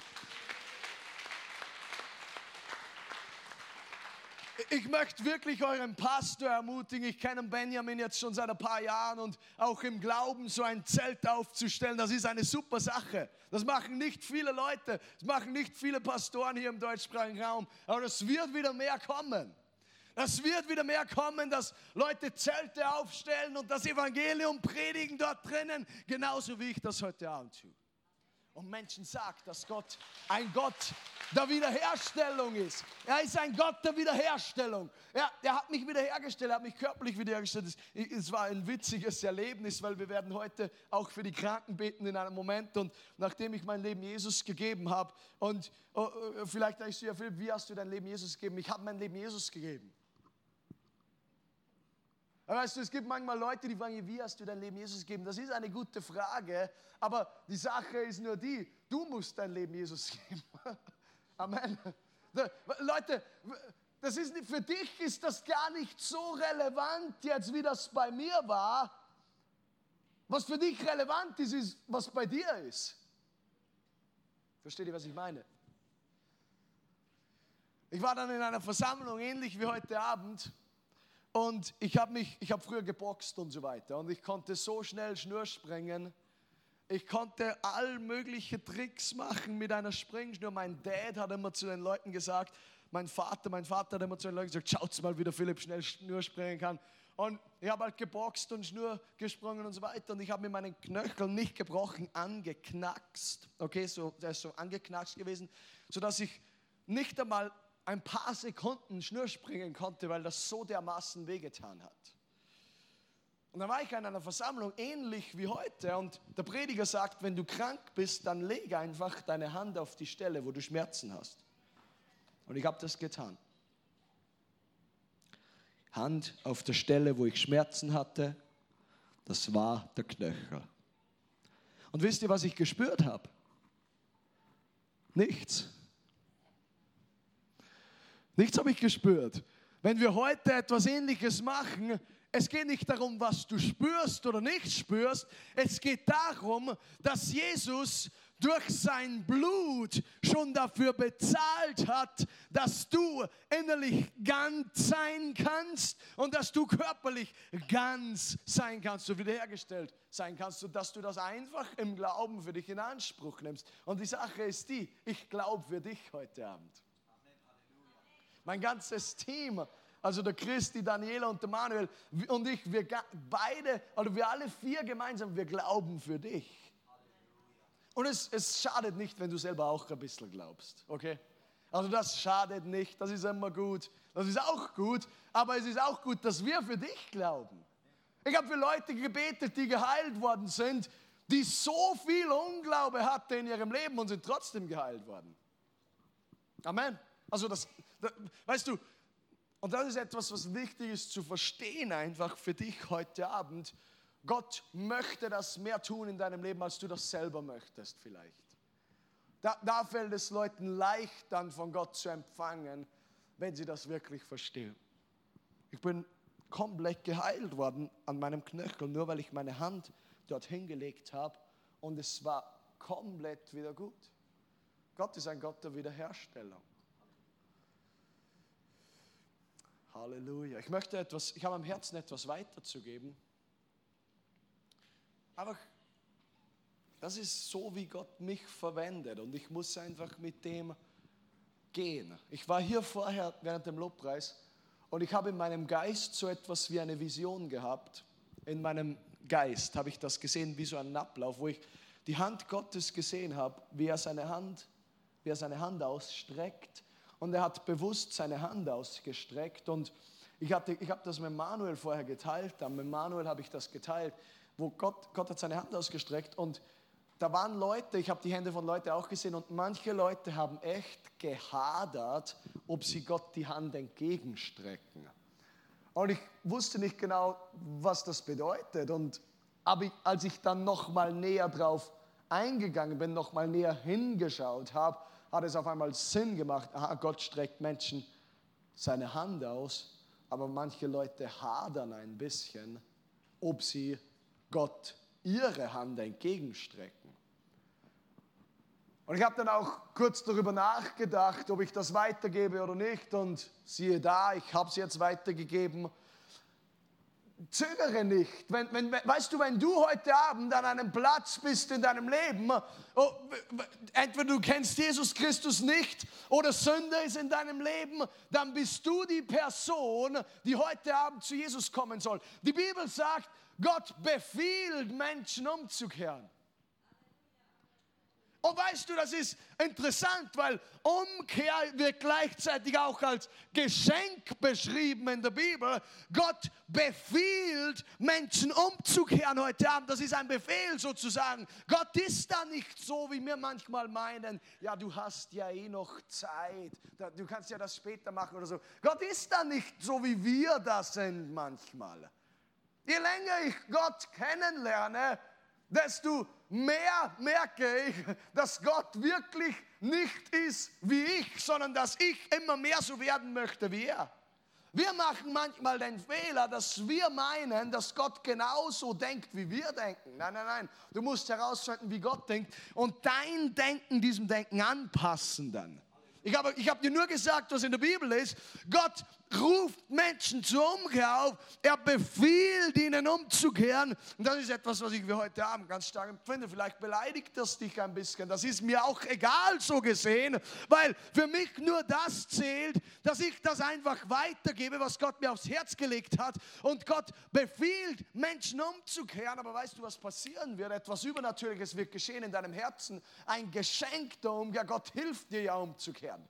Ich möchte wirklich euren Pastor ermutigen. Ich kenne Benjamin jetzt schon seit ein paar Jahren und auch im Glauben so ein Zelt aufzustellen, das ist eine super Sache. Das machen nicht viele Leute, das machen nicht viele Pastoren hier im deutschsprachigen Raum, aber es wird wieder mehr kommen. Es wird wieder mehr kommen, dass Leute Zelte aufstellen und das Evangelium predigen dort drinnen, genauso wie ich das heute Abend tue und Menschen sagt, dass Gott ein Gott der Wiederherstellung ist. Er ist ein Gott der Wiederherstellung. Er, er hat mich wiederhergestellt, er hat mich körperlich wiederhergestellt. Es, war ein witziges Erlebnis, weil wir werden heute auch für die Kranken beten in einem Moment. Und nachdem ich mein Leben Jesus gegeben habe, und oh, oh vielleicht denkst du ja, Philipp, wie hast du dein Leben Jesus gegeben? Ich habe mein Leben Jesus gegeben. Weißt du, es gibt manchmal Leute, die fragen, wie hast du dein Leben Jesus gegeben? Das ist eine gute Frage, aber die Sache ist nur die, du musst dein Leben Jesus geben. Amen. Leute, das ist nicht, für dich ist das gar nicht so relevant jetzt, wie das bei mir war. Was für dich relevant ist, ist, was bei dir ist. Versteht ihr, was ich meine? Ich war dann in einer Versammlung, ähnlich wie heute Abend, und ich habe mich, ich habe früher geboxt und so weiter und ich konnte so schnell Schnur sprengen. Ich konnte all mögliche Tricks machen mit einer Springschnur. Mein Dad hat immer zu den Leuten gesagt, mein Vater, mein Vater hat immer zu den Leuten gesagt, schaut mal, wie der Philipp schnell Schnur sprengen kann. Und ich habe halt geboxt und Schnur gesprungen und so weiter. Und ich habe mir meinen Knöchel nicht gebrochen, angeknackst. Okay, so, der ist so angeknackst gewesen, sodass ich nicht einmal ein paar Sekunden Schnur springen konnte, weil das so dermaßen wehgetan hat. Und dann war ich in einer Versammlung ähnlich wie heute und der Prediger sagt, wenn du krank bist, dann lege einfach deine Hand auf die Stelle, wo du Schmerzen hast. Und ich habe das getan. Hand auf der Stelle, wo ich Schmerzen hatte, das war der Knöchel. Und wisst ihr, was ich gespürt habe? Nichts. Nichts habe ich gespürt. Wenn wir heute etwas Ähnliches machen, es geht nicht darum, was du spürst oder nicht spürst. Es geht darum, dass Jesus durch sein Blut schon dafür bezahlt hat, dass du innerlich ganz sein kannst und dass du körperlich ganz sein kannst, so wiederhergestellt sein kannst, sodass du das einfach im Glauben für dich in Anspruch nimmst. Und die Sache ist die, ich glaube für dich heute Abend. Mein ganzes Team, also der Christi, Daniela und der Manuel und ich, wir beide, also wir alle vier gemeinsam, wir glauben für dich. Und es, es schadet nicht, wenn du selber auch ein bisschen glaubst, okay? Also das schadet nicht, das ist immer gut. Das ist auch gut, aber es ist auch gut, dass wir für dich glauben. Ich habe für Leute gebetet, die geheilt worden sind, die so viel Unglaube hatten in ihrem Leben und sind trotzdem geheilt worden. Amen. Also das, weißt du, und das ist etwas, was wichtig ist zu verstehen einfach für dich heute Abend. Gott möchte das mehr tun in deinem Leben, als du das selber möchtest vielleicht. Da, da fällt es Leuten leicht dann von Gott zu empfangen, wenn sie das wirklich verstehen. Ich bin komplett geheilt worden an meinem Knöchel, nur weil ich meine Hand dorthin gelegt habe und es war komplett wieder gut. Gott ist ein Gott der Wiederherstellung. Halleluja. Ich möchte etwas, ich habe am Herzen etwas weiterzugeben. Aber das ist so, wie Gott mich verwendet und ich muss einfach mit dem gehen. Ich war hier vorher während dem Lobpreis und ich habe in meinem Geist so etwas wie eine Vision gehabt. In meinem Geist habe ich das gesehen wie so ein Ablauf, wo ich die Hand Gottes gesehen habe, wie er seine Hand, wie er seine Hand ausstreckt und er hat bewusst seine Hand ausgestreckt und ich, ich habe das mit Manuel vorher geteilt, dann mit Manuel habe ich das geteilt, wo Gott, Gott hat seine Hand ausgestreckt und da waren Leute, ich habe die Hände von Leuten auch gesehen und manche Leute haben echt gehadert, ob sie Gott die Hand entgegenstrecken. Und ich wusste nicht genau, was das bedeutet. Und aber als ich dann noch mal näher drauf eingegangen bin, noch mal näher hingeschaut habe, hat es auf einmal Sinn gemacht. Aha, Gott streckt Menschen seine Hand aus, aber manche Leute hadern ein bisschen, ob sie Gott ihre Hand entgegenstrecken. Und ich habe dann auch kurz darüber nachgedacht, ob ich das weitergebe oder nicht. Und siehe da, ich habe es jetzt weitergegeben zögere nicht. Wenn, wenn, weißt du, wenn du heute Abend an einem Platz bist in deinem Leben, oh, entweder du kennst Jesus Christus nicht oder Sünde ist in deinem Leben, dann bist du die Person, die heute Abend zu Jesus kommen soll. Die Bibel sagt, Gott befiehlt Menschen umzukehren. Und weißt du, das ist interessant, weil Umkehr wird gleichzeitig auch als Geschenk beschrieben in der Bibel. Gott befiehlt Menschen umzukehren heute Abend. Das ist ein Befehl sozusagen. Gott ist da nicht so, wie wir manchmal meinen, ja, du hast ja eh noch Zeit, du kannst ja das später machen oder so. Gott ist da nicht so, wie wir das sind manchmal. Je länger ich Gott kennenlerne, desto mehr merke ich, dass Gott wirklich nicht ist wie ich, sondern dass ich immer mehr so werden möchte wie er. Wir machen manchmal den Fehler, dass wir meinen, dass Gott genauso denkt, wie wir denken. Nein, nein, nein. Du musst herausfinden, wie Gott denkt und dein Denken diesem Denken anpassen dann. Ich habe, ich habe dir nur gesagt, was in der Bibel ist. Gott ruft Menschen zur Umkehr auf. Er befiehlt ihnen umzukehren. Und das ist etwas, was ich für heute Abend ganz stark empfinde. Vielleicht beleidigt das dich ein bisschen. Das ist mir auch egal so gesehen, weil für mich nur das zählt, dass ich das einfach weitergebe, was Gott mir aufs Herz gelegt hat. Und Gott befiehlt Menschen umzukehren. Aber weißt du, was passieren wird? Etwas Übernatürliches wird geschehen in deinem Herzen. Ein Geschenk der Umkehr. Gott hilft dir ja umzukehren.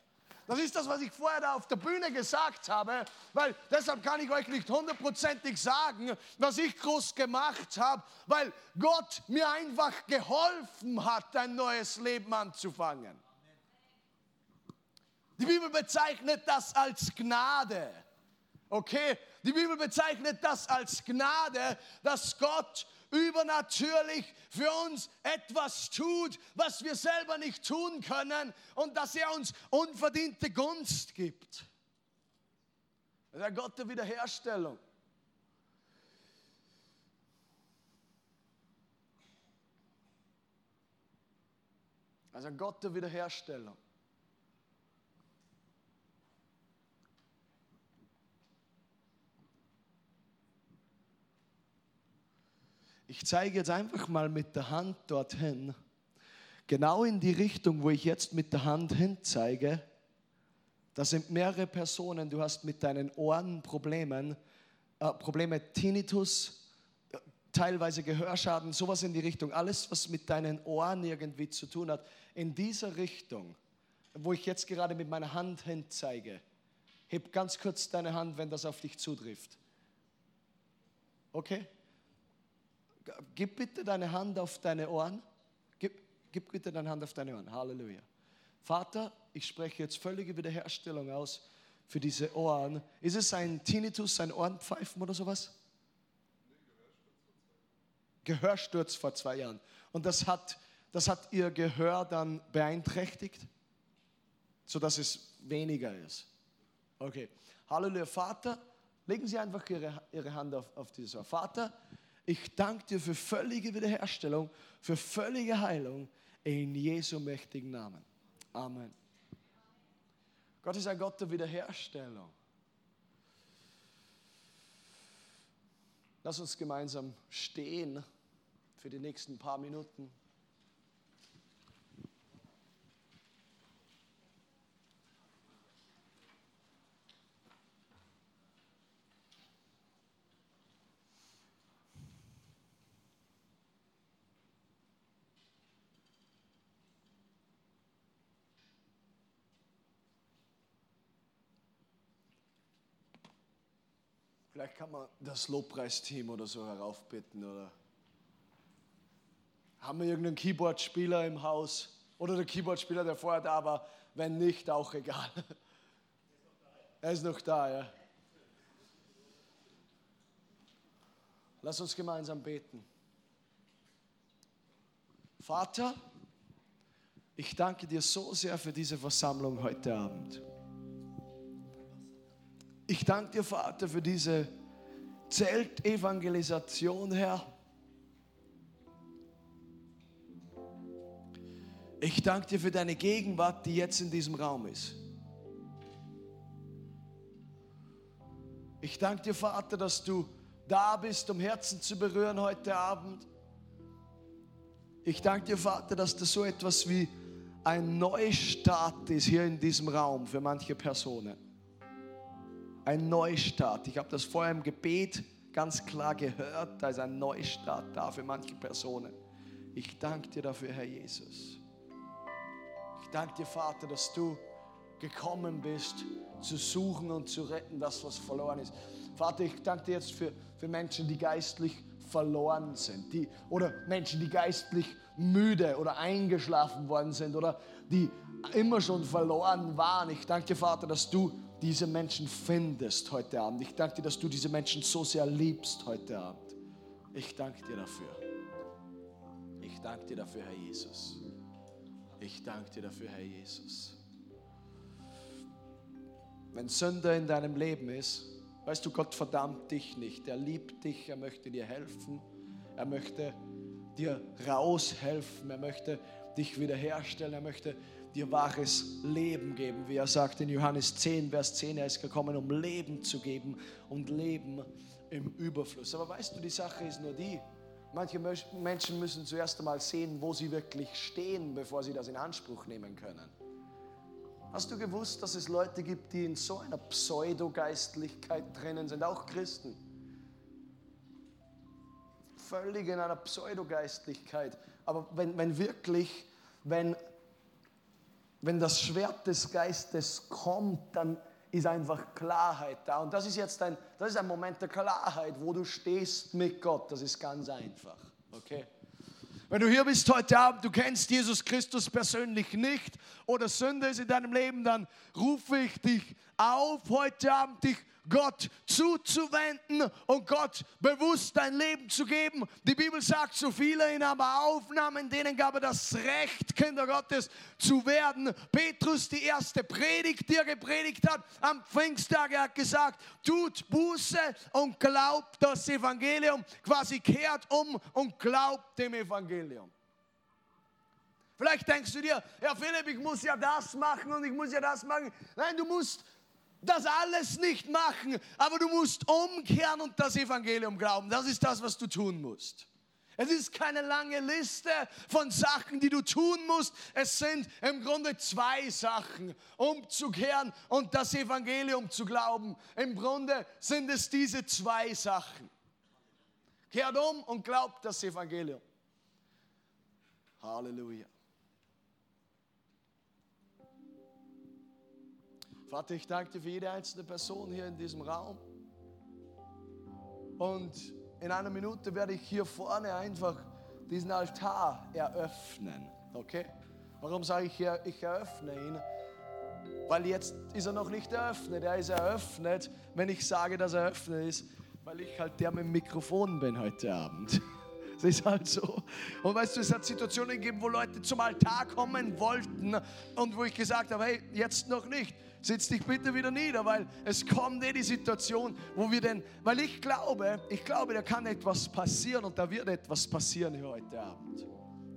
Das ist das, was ich vorher da auf der Bühne gesagt habe, weil deshalb kann ich euch nicht hundertprozentig sagen, was ich groß gemacht habe, weil Gott mir einfach geholfen hat, ein neues Leben anzufangen. Die Bibel bezeichnet das als Gnade. Okay? Die Bibel bezeichnet das als Gnade, dass Gott übernatürlich für uns etwas tut, was wir selber nicht tun können und dass er uns unverdiente Gunst gibt. Der Gott der Wiederherstellung. Also Gott der Wiederherstellung. Ich zeige jetzt einfach mal mit der Hand dorthin, genau in die Richtung, wo ich jetzt mit der Hand hin zeige. Da sind mehrere Personen, du hast mit deinen Ohren Problemen, äh, Probleme Tinnitus, teilweise Gehörschaden, sowas in die Richtung. Alles, was mit deinen Ohren irgendwie zu tun hat, in dieser Richtung, wo ich jetzt gerade mit meiner Hand hin zeige. Heb ganz kurz deine Hand, wenn das auf dich zutrifft. Okay? Gib bitte deine Hand auf deine Ohren. Gib, gib bitte deine Hand auf deine Ohren. Halleluja. Vater, ich spreche jetzt völlige Wiederherstellung aus für diese Ohren. Ist es ein Tinnitus, ein Ohrenpfeifen oder sowas? Gehörsturz vor zwei Jahren. Und das hat, das hat ihr Gehör dann beeinträchtigt, sodass es weniger ist. Okay. Halleluja. Vater, legen Sie einfach Ihre, Ihre Hand auf, auf dieses Ohr. Vater, ich danke dir für völlige Wiederherstellung, für völlige Heilung in Jesu mächtigen Namen. Amen. Gott ist ein Gott der Wiederherstellung. Lass uns gemeinsam stehen für die nächsten paar Minuten. Vielleicht kann man das Lobpreisteam oder so heraufbitten oder haben wir irgendeinen Keyboardspieler im Haus oder der Keyboardspieler, der vorher da war, wenn nicht, auch egal. Er ist noch da, ja. Lass uns gemeinsam beten. Vater, ich danke dir so sehr für diese Versammlung heute Abend. Ich danke dir, Vater, für diese Zeltevangelisation, Herr. Ich danke dir für deine Gegenwart, die jetzt in diesem Raum ist. Ich danke dir, Vater, dass du da bist, um Herzen zu berühren heute Abend. Ich danke dir, Vater, dass das so etwas wie ein Neustart ist hier in diesem Raum für manche Personen. Ein Neustart. Ich habe das vorher im Gebet ganz klar gehört. Da ist ein Neustart da für manche Personen. Ich danke dir dafür, Herr Jesus. Ich danke dir, Vater, dass du gekommen bist, zu suchen und zu retten, das, was verloren ist. Vater, ich danke dir jetzt für, für Menschen, die geistlich verloren sind, die, oder Menschen, die geistlich müde oder eingeschlafen worden sind oder die immer schon verloren waren. Ich danke dir, Vater, dass du diese Menschen findest heute Abend. Ich danke dir, dass du diese Menschen so sehr liebst heute Abend. Ich danke dir dafür. Ich danke dir dafür, Herr Jesus. Ich danke dir dafür, Herr Jesus. Wenn Sünde in deinem Leben ist, weißt du, Gott verdammt dich nicht. Er liebt dich, er möchte dir helfen, er möchte dir raushelfen, er möchte dich wiederherstellen, er möchte dir wahres Leben geben, wie er sagt in Johannes 10, Vers 10, er ist gekommen, um Leben zu geben und Leben im Überfluss. Aber weißt du, die Sache ist nur die, manche Menschen müssen zuerst einmal sehen, wo sie wirklich stehen, bevor sie das in Anspruch nehmen können. Hast du gewusst, dass es Leute gibt, die in so einer Pseudogeistlichkeit drinnen sind, auch Christen? Völlig in einer Pseudogeistlichkeit. Aber wenn, wenn wirklich, wenn, wenn das Schwert des Geistes kommt, dann ist einfach Klarheit da. Und das ist jetzt ein, das ist ein Moment der Klarheit, wo du stehst mit Gott. Das ist ganz einfach. Okay? Wenn du hier bist heute Abend, du kennst Jesus Christus persönlich nicht oder Sünde ist in deinem Leben, dann rufe ich dich auf, heute Abend dich Gott zuzuwenden und Gott bewusst dein Leben zu geben. Die Bibel sagt, so viele ihn aber aufnahmen, denen gab er das Recht, Kinder Gottes zu werden. Petrus, die erste Predigt, die er gepredigt hat am Pfingsttag, er hat gesagt, tut Buße und glaubt das Evangelium, quasi kehrt um und glaubt dem Evangelium. Vielleicht denkst du dir, ja Philipp, ich muss ja das machen und ich muss ja das machen. Nein, du musst das alles nicht machen, aber du musst umkehren und das Evangelium glauben. Das ist das, was du tun musst. Es ist keine lange Liste von Sachen, die du tun musst. Es sind im Grunde zwei Sachen, umzukehren und das Evangelium zu glauben. Im Grunde sind es diese zwei Sachen. Kehrt um und glaubt das Evangelium. Halleluja. Vater, ich danke dir für jede einzelne Person hier in diesem Raum. Und in einer Minute werde ich hier vorne einfach diesen Altar eröffnen. Okay? Warum sage ich, ich eröffne ihn? Weil jetzt ist er noch nicht eröffnet. Er ist eröffnet, wenn ich sage, dass er eröffnet ist, weil ich halt der mit dem Mikrofon bin heute Abend. Das ist halt so. Und weißt du, es hat Situationen gegeben, wo Leute zum Altar kommen wollten und wo ich gesagt habe, hey, jetzt noch nicht. Setz dich bitte wieder nieder, weil es kommt eh die Situation, wo wir denn, weil ich glaube, ich glaube, da kann etwas passieren und da wird etwas passieren heute Abend.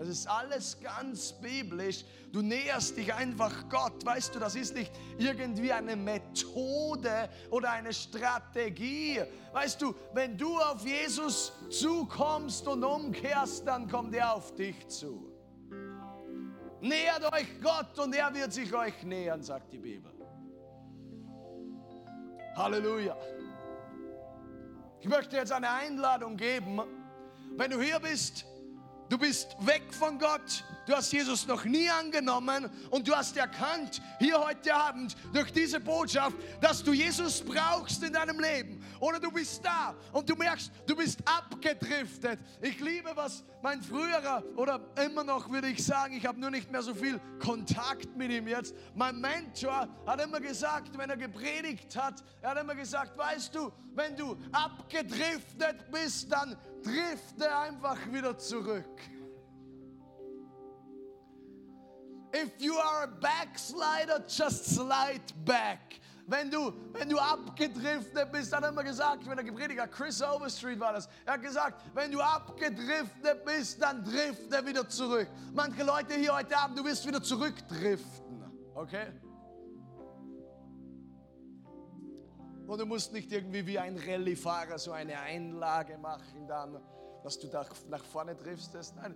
Das ist alles ganz biblisch. Du näherst dich einfach Gott. Weißt du, das ist nicht irgendwie eine Methode oder eine Strategie. Weißt du, wenn du auf Jesus zukommst und umkehrst, dann kommt er auf dich zu. Nähert euch Gott und er wird sich euch nähern, sagt die Bibel. Halleluja. Ich möchte jetzt eine Einladung geben. Wenn du hier bist, du bist weg von Gott, du hast Jesus noch nie angenommen und du hast erkannt, hier heute Abend durch diese Botschaft, dass du Jesus brauchst in deinem Leben. Oder du bist da und du merkst, du bist abgedriftet. Ich liebe, was mein früherer oder immer noch würde ich sagen, ich habe nur nicht mehr so viel Kontakt mit ihm jetzt. Mein Mentor hat immer gesagt, wenn er gepredigt hat, er hat immer gesagt, weißt du, wenn du abgedriftet bist, dann drifte einfach wieder zurück. If you are a backslider, just slide back. wenn du, wenn du abgedriftet bist, dann hat immer gesagt, wenn der Prediger Chris Overstreet war das, er hat gesagt, wenn du abgedriftet bist, dann drifte wieder zurück. Manche Leute hier heute Abend, du wirst wieder zurückdriften, okay? Und du musst nicht irgendwie wie ein Rallyefahrer so eine Einlage machen, dann, dass du da nach vorne triffst. Nein,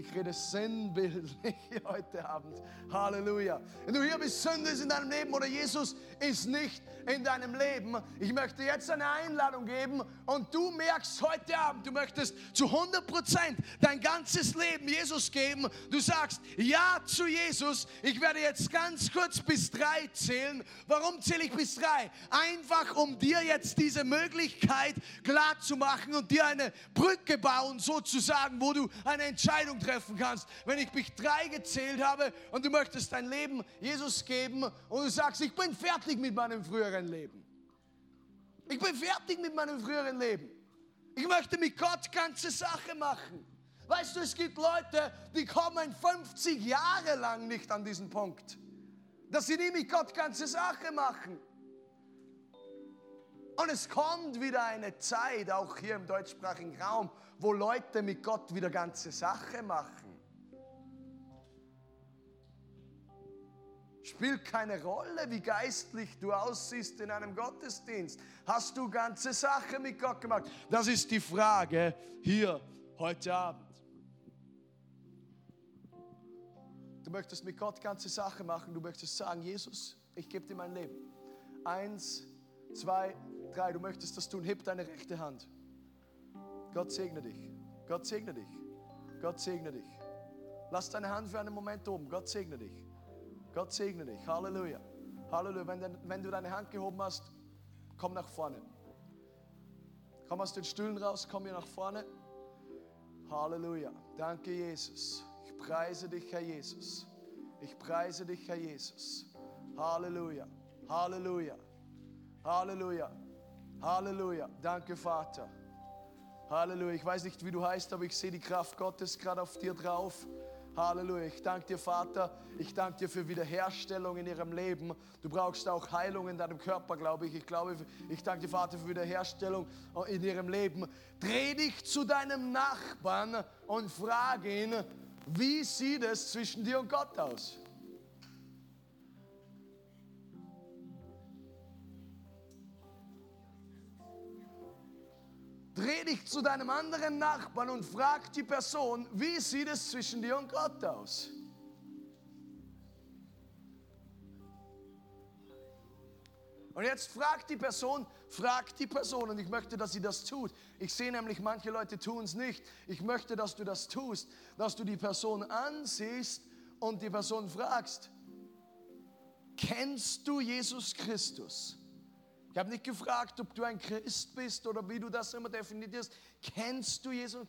ich rede sinnbildlich heute Abend. Halleluja. Wenn du hier bist, Sünde ist in deinem Leben oder Jesus ist nicht in deinem Leben. Ich möchte jetzt eine Einladung geben und du merkst heute Abend, du möchtest zu 100 Prozent dein ganzes Leben Jesus geben. Du sagst Ja zu Jesus. Ich werde jetzt ganz kurz bis drei zählen. Warum zähle ich bis drei? Einfach um dir jetzt diese Möglichkeit klar zu machen und dir eine Brücke bauen, sozusagen, wo du eine Entscheidung triffst treffen kannst. Wenn ich mich drei gezählt habe und du möchtest dein Leben Jesus geben und du sagst, ich bin fertig mit meinem früheren Leben. Ich bin fertig mit meinem früheren Leben. Ich möchte mit Gott ganze Sache machen. Weißt du, es gibt Leute, die kommen 50 Jahre lang nicht an diesen Punkt, dass sie nie mit Gott ganze Sache machen. Und es kommt wieder eine Zeit, auch hier im deutschsprachigen Raum, wo Leute mit Gott wieder ganze Sache machen. Spielt keine Rolle, wie geistlich du aussiehst in einem Gottesdienst. Hast du ganze Sache mit Gott gemacht? Das ist die Frage hier heute Abend. Du möchtest mit Gott ganze Sache machen. Du möchtest sagen, Jesus, ich gebe dir mein Leben. Eins, zwei, drei. Du möchtest das tun. Heb deine rechte Hand. Gott segne dich. Gott segne dich. Gott segne dich. Lass deine Hand für einen Moment oben. Gott segne dich. Gott segne dich. Halleluja. Halleluja. Wenn, wenn du deine Hand gehoben hast, komm nach vorne. Komm aus den Stühlen raus, komm hier nach vorne. Halleluja. Danke, Jesus. Ich preise dich, Herr Jesus. Ich preise dich, Herr Jesus. Halleluja. Halleluja. Halleluja. Halleluja. Danke, Vater. Halleluja. Ich weiß nicht, wie du heißt, aber ich sehe die Kraft Gottes gerade auf dir drauf. Halleluja. Ich danke dir, Vater. Ich danke dir für Wiederherstellung in ihrem Leben. Du brauchst auch Heilung in deinem Körper, glaube ich. Ich glaube, ich danke dir, Vater, für Wiederherstellung in ihrem Leben. Dreh dich zu deinem Nachbarn und frage ihn, wie sieht es zwischen dir und Gott aus? Dreh dich zu deinem anderen Nachbarn und frag die Person, wie sieht es zwischen dir und Gott aus? Und jetzt fragt die Person, fragt die Person und ich möchte, dass sie das tut. Ich sehe nämlich, manche Leute tun es nicht. Ich möchte, dass du das tust, dass du die Person ansiehst und die Person fragst, kennst du Jesus Christus? Ich habe nicht gefragt, ob du ein Christ bist oder wie du das immer definierst. Kennst du Jesus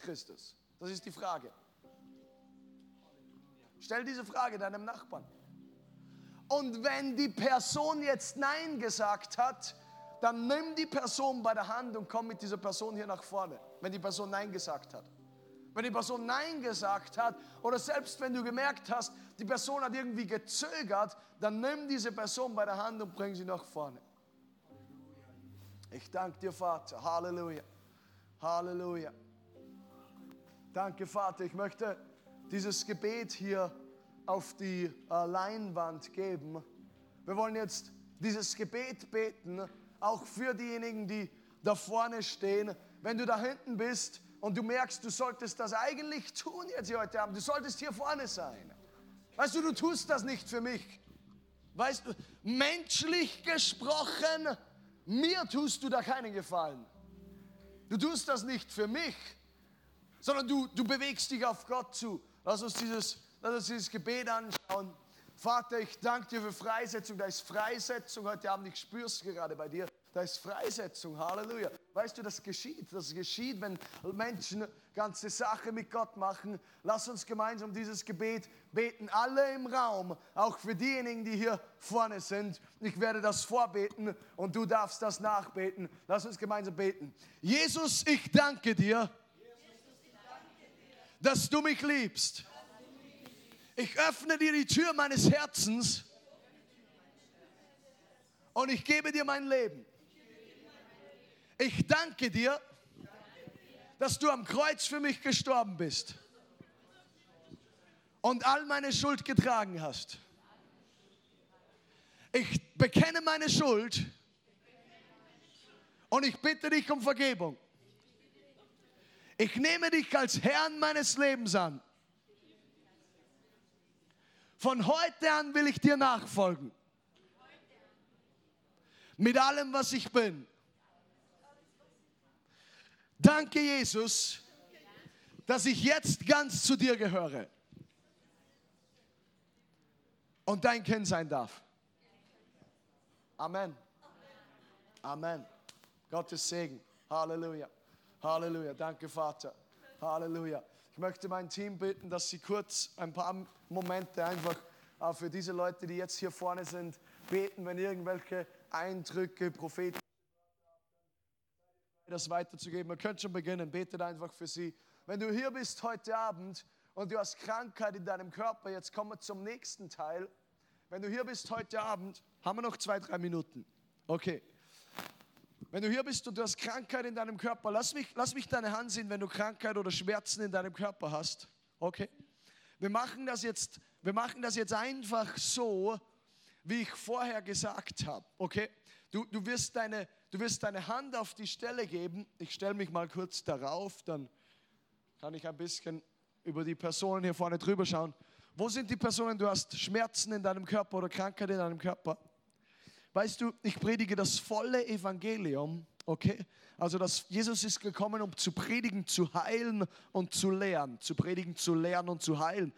Christus? Das ist die Frage. Stell diese Frage deinem Nachbarn. Und wenn die Person jetzt Nein gesagt hat, dann nimm die Person bei der Hand und komm mit dieser Person hier nach vorne, wenn die Person Nein gesagt hat. Wenn die Person Nein gesagt hat oder selbst wenn du gemerkt hast, die Person hat irgendwie gezögert, dann nimm diese Person bei der Hand und bring sie nach vorne. Ich danke dir, Vater. Halleluja. Halleluja. Danke, Vater. Ich möchte dieses Gebet hier auf die äh, Leinwand geben. Wir wollen jetzt dieses Gebet beten, auch für diejenigen, die da vorne stehen. Wenn du da hinten bist und du merkst, du solltest das eigentlich tun jetzt heute Abend, du solltest hier vorne sein. Weißt du, du tust das nicht für mich. Weißt du, menschlich gesprochen, mir tust du da keinen Gefallen. Du tust das nicht für mich, sondern du, du bewegst dich auf Gott zu. Lass uns dieses, lass uns dieses Gebet anschauen. Vater, ich danke dir für Freisetzung. Da ist Freisetzung heute Abend. Ich spüre es gerade bei dir. Da ist Freisetzung. Halleluja. Weißt du, das geschieht. Das geschieht, wenn Menschen ganze Sache mit Gott machen. Lass uns gemeinsam dieses Gebet beten. Alle im Raum, auch für diejenigen, die hier vorne sind. Ich werde das vorbeten und du darfst das nachbeten. Lass uns gemeinsam beten. Jesus, ich danke dir, dass du mich liebst. Ich öffne dir die Tür meines Herzens Und ich gebe dir mein Leben. Ich danke dir, dass du am Kreuz für mich gestorben bist und all meine Schuld getragen hast. Ich bekenne meine Schuld und ich bitte dich um Vergebung. Ich nehme dich als Herrn meines Lebens an. Von heute an will ich dir nachfolgen. Mit allem, was ich bin. Danke, Jesus, dass ich jetzt ganz zu dir gehöre und dein Kind sein darf. Amen. Amen. Gottes Segen. Halleluja. Halleluja. Danke, Vater. Halleluja. Ich möchte mein Team bitten, dass sie kurz ein paar Momente einfach für diese Leute, die jetzt hier vorne sind, beten, wenn irgendwelche Eindrücke, Propheten, das weiterzugeben. Ihr könnt schon beginnen, betet einfach für sie. Wenn du hier bist heute Abend und du hast Krankheit in deinem Körper, jetzt kommen wir zum nächsten Teil. Wenn du hier bist heute Abend, haben wir noch zwei, drei Minuten. Okay. Wenn du hier bist und du hast Krankheit in deinem Körper, lass mich, lass mich deine Hand sehen, wenn du Krankheit oder Schmerzen in deinem Körper hast. Okay. Wir machen das jetzt, wir machen das jetzt einfach so, wie ich vorher gesagt habe. Okay. Du, du, wirst deine, du wirst deine Hand auf die Stelle geben. Ich stelle mich mal kurz darauf, dann kann ich ein bisschen über die Personen hier vorne drüber schauen. Wo sind die Personen? Du hast Schmerzen in deinem Körper oder Krankheit in deinem Körper. Weißt du, ich predige das volle Evangelium, okay? Also, dass Jesus ist gekommen, um zu predigen, zu heilen und zu lehren. Zu predigen, zu lehren und zu heilen.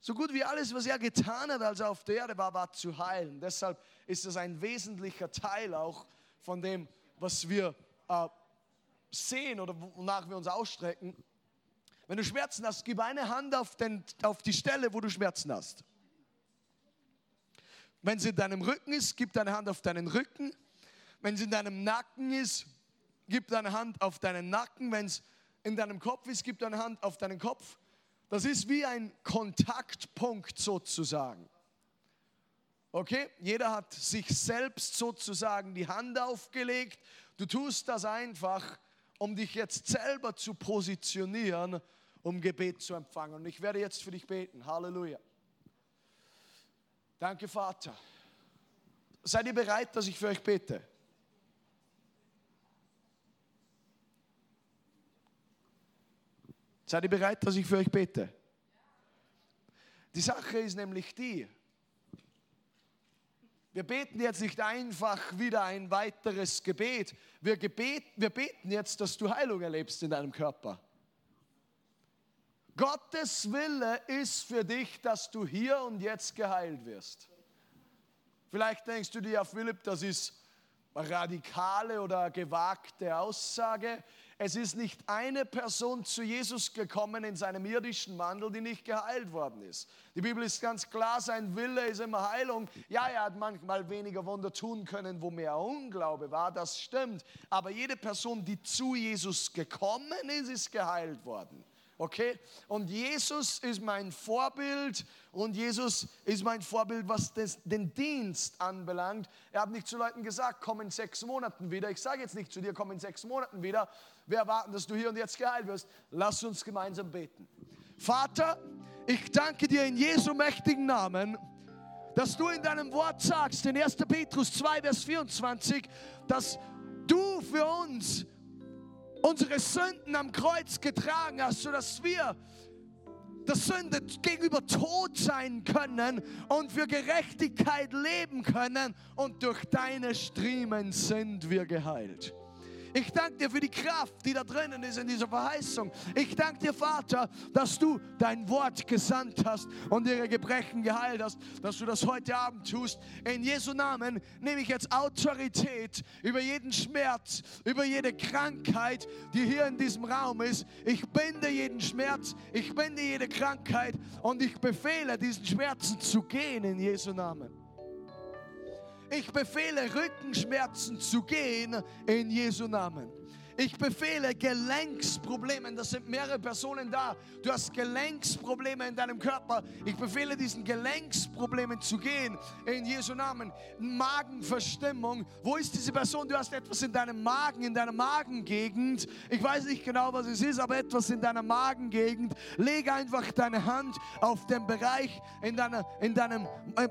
So gut wie alles, was er getan hat, als er auf der Erde war, war zu heilen. Deshalb ist das ein wesentlicher Teil auch von dem, was wir äh, sehen oder wonach wir uns ausstrecken. Wenn du Schmerzen hast, gib eine Hand auf, den, auf die Stelle, wo du Schmerzen hast. Wenn sie in deinem Rücken ist, gib deine Hand auf deinen Rücken. Wenn sie in deinem Nacken ist, gib deine Hand auf deinen Nacken. Wenn es in deinem Kopf ist, gib deine Hand auf deinen Kopf. Das ist wie ein Kontaktpunkt sozusagen. Okay? Jeder hat sich selbst sozusagen die Hand aufgelegt. Du tust das einfach, um dich jetzt selber zu positionieren um Gebet zu empfangen. Und ich werde jetzt für dich beten. Halleluja. Danke, Vater. Seid ihr bereit, dass ich für euch bete? Seid ihr bereit, dass ich für euch bete? Die Sache ist nämlich die, wir beten jetzt nicht einfach wieder ein weiteres Gebet. Wir, gebet, wir beten jetzt, dass du Heilung erlebst in deinem Körper. Gottes Wille ist für dich, dass du hier und jetzt geheilt wirst. Vielleicht denkst du dir, ja Philipp, das ist eine radikale oder gewagte Aussage. Es ist nicht eine Person zu Jesus gekommen in seinem irdischen Wandel, die nicht geheilt worden ist. Die Bibel ist ganz klar, sein Wille ist immer Heilung. Ja, er hat manchmal weniger Wunder tun können, wo mehr Unglaube war, das stimmt. Aber jede Person, die zu Jesus gekommen ist, ist geheilt worden. Okay? Und Jesus ist mein Vorbild und Jesus ist mein Vorbild, was das, den Dienst anbelangt. Er hat nicht zu Leuten gesagt, komm in sechs Monaten wieder. Ich sage jetzt nicht zu dir, komm in sechs Monaten wieder. Wir erwarten, dass du hier und jetzt geheilt wirst. Lass uns gemeinsam beten. Vater, ich danke dir in Jesu mächtigen Namen, dass du in deinem Wort sagst, in 1. Petrus 2, Vers 24, dass du für uns unsere Sünden am Kreuz getragen hast, sodass wir der Sünde gegenüber tot sein können und für Gerechtigkeit leben können und durch deine Striemen sind wir geheilt. Ich danke dir für die Kraft, die da drinnen ist in dieser Verheißung. Ich danke dir, Vater, dass du dein Wort gesandt hast und ihre Gebrechen geheilt hast, dass du das heute Abend tust. In Jesu Namen nehme ich jetzt Autorität über jeden Schmerz, über jede Krankheit, die hier in diesem Raum ist. Ich binde jeden Schmerz, ich binde jede Krankheit und ich befehle diesen Schmerzen zu gehen in Jesu Namen. Ich befehle Rückenschmerzen zu gehen in Jesu Namen. Ich befehle Gelenksprobleme. Das sind mehrere Personen da. Du hast Gelenksprobleme in deinem Körper. Ich befehle diesen Gelenksproblemen zu gehen. In Jesu Namen. Magenverstimmung. Wo ist diese Person? Du hast etwas in deinem Magen, in deiner Magengegend. Ich weiß nicht genau, was es ist, aber etwas in deiner Magengegend. Leg einfach deine Hand auf den Bereich in, deiner, in deinem,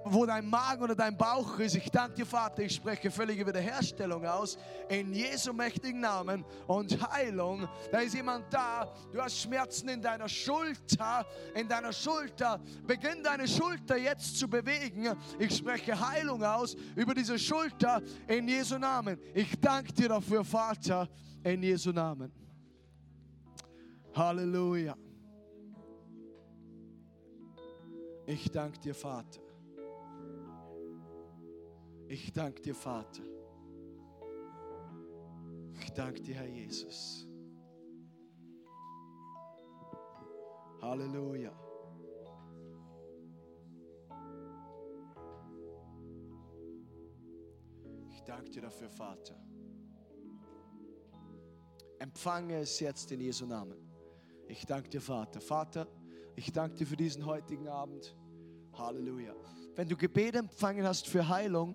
wo dein Magen oder dein Bauch ist. Ich danke dir, Vater. Ich spreche völlige Wiederherstellung aus. In Jesu mächtigen Namen und Heilung. Da ist jemand da, du hast Schmerzen in deiner Schulter, in deiner Schulter. Beginn deine Schulter jetzt zu bewegen. Ich spreche Heilung aus über diese Schulter in Jesu Namen. Ich danke dir dafür, Vater, in Jesu Namen. Halleluja. Ich danke dir, Vater. Ich danke dir, Vater. Danke dir, Herr Jesus. Halleluja. Ich danke dir dafür, Vater. Empfange es jetzt in Jesu Namen. Ich danke dir, Vater. Vater, ich danke dir für diesen heutigen Abend. Halleluja. Wenn du Gebet empfangen hast für Heilung,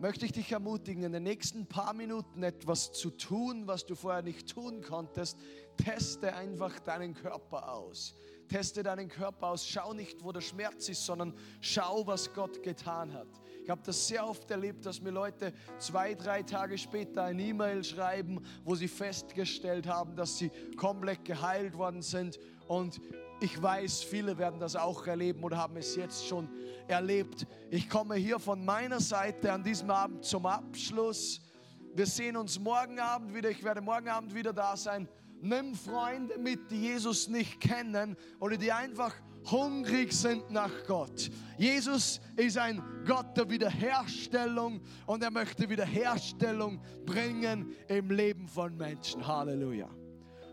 möchte ich dich ermutigen, in den nächsten paar Minuten etwas zu tun, was du vorher nicht tun konntest. Teste einfach deinen Körper aus. Teste deinen Körper aus. Schau nicht, wo der Schmerz ist, sondern schau, was Gott getan hat. Ich habe das sehr oft erlebt, dass mir Leute zwei, drei Tage später ein E-Mail schreiben, wo sie festgestellt haben, dass sie komplett geheilt worden sind. Und ich weiß, viele werden das auch erleben oder haben es jetzt schon erlebt. Ich komme hier von meiner Seite an diesem Abend zum Abschluss. Wir sehen uns morgen Abend wieder. Ich werde morgen Abend wieder da sein. Nimm Freunde mit, die Jesus nicht kennen oder die einfach hungrig sind nach Gott. Jesus ist ein Gott der Wiederherstellung und er möchte Wiederherstellung bringen im Leben von Menschen. Halleluja.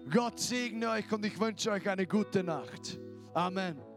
Gott segne euch und ich wünsche euch eine gute Nacht. Amen.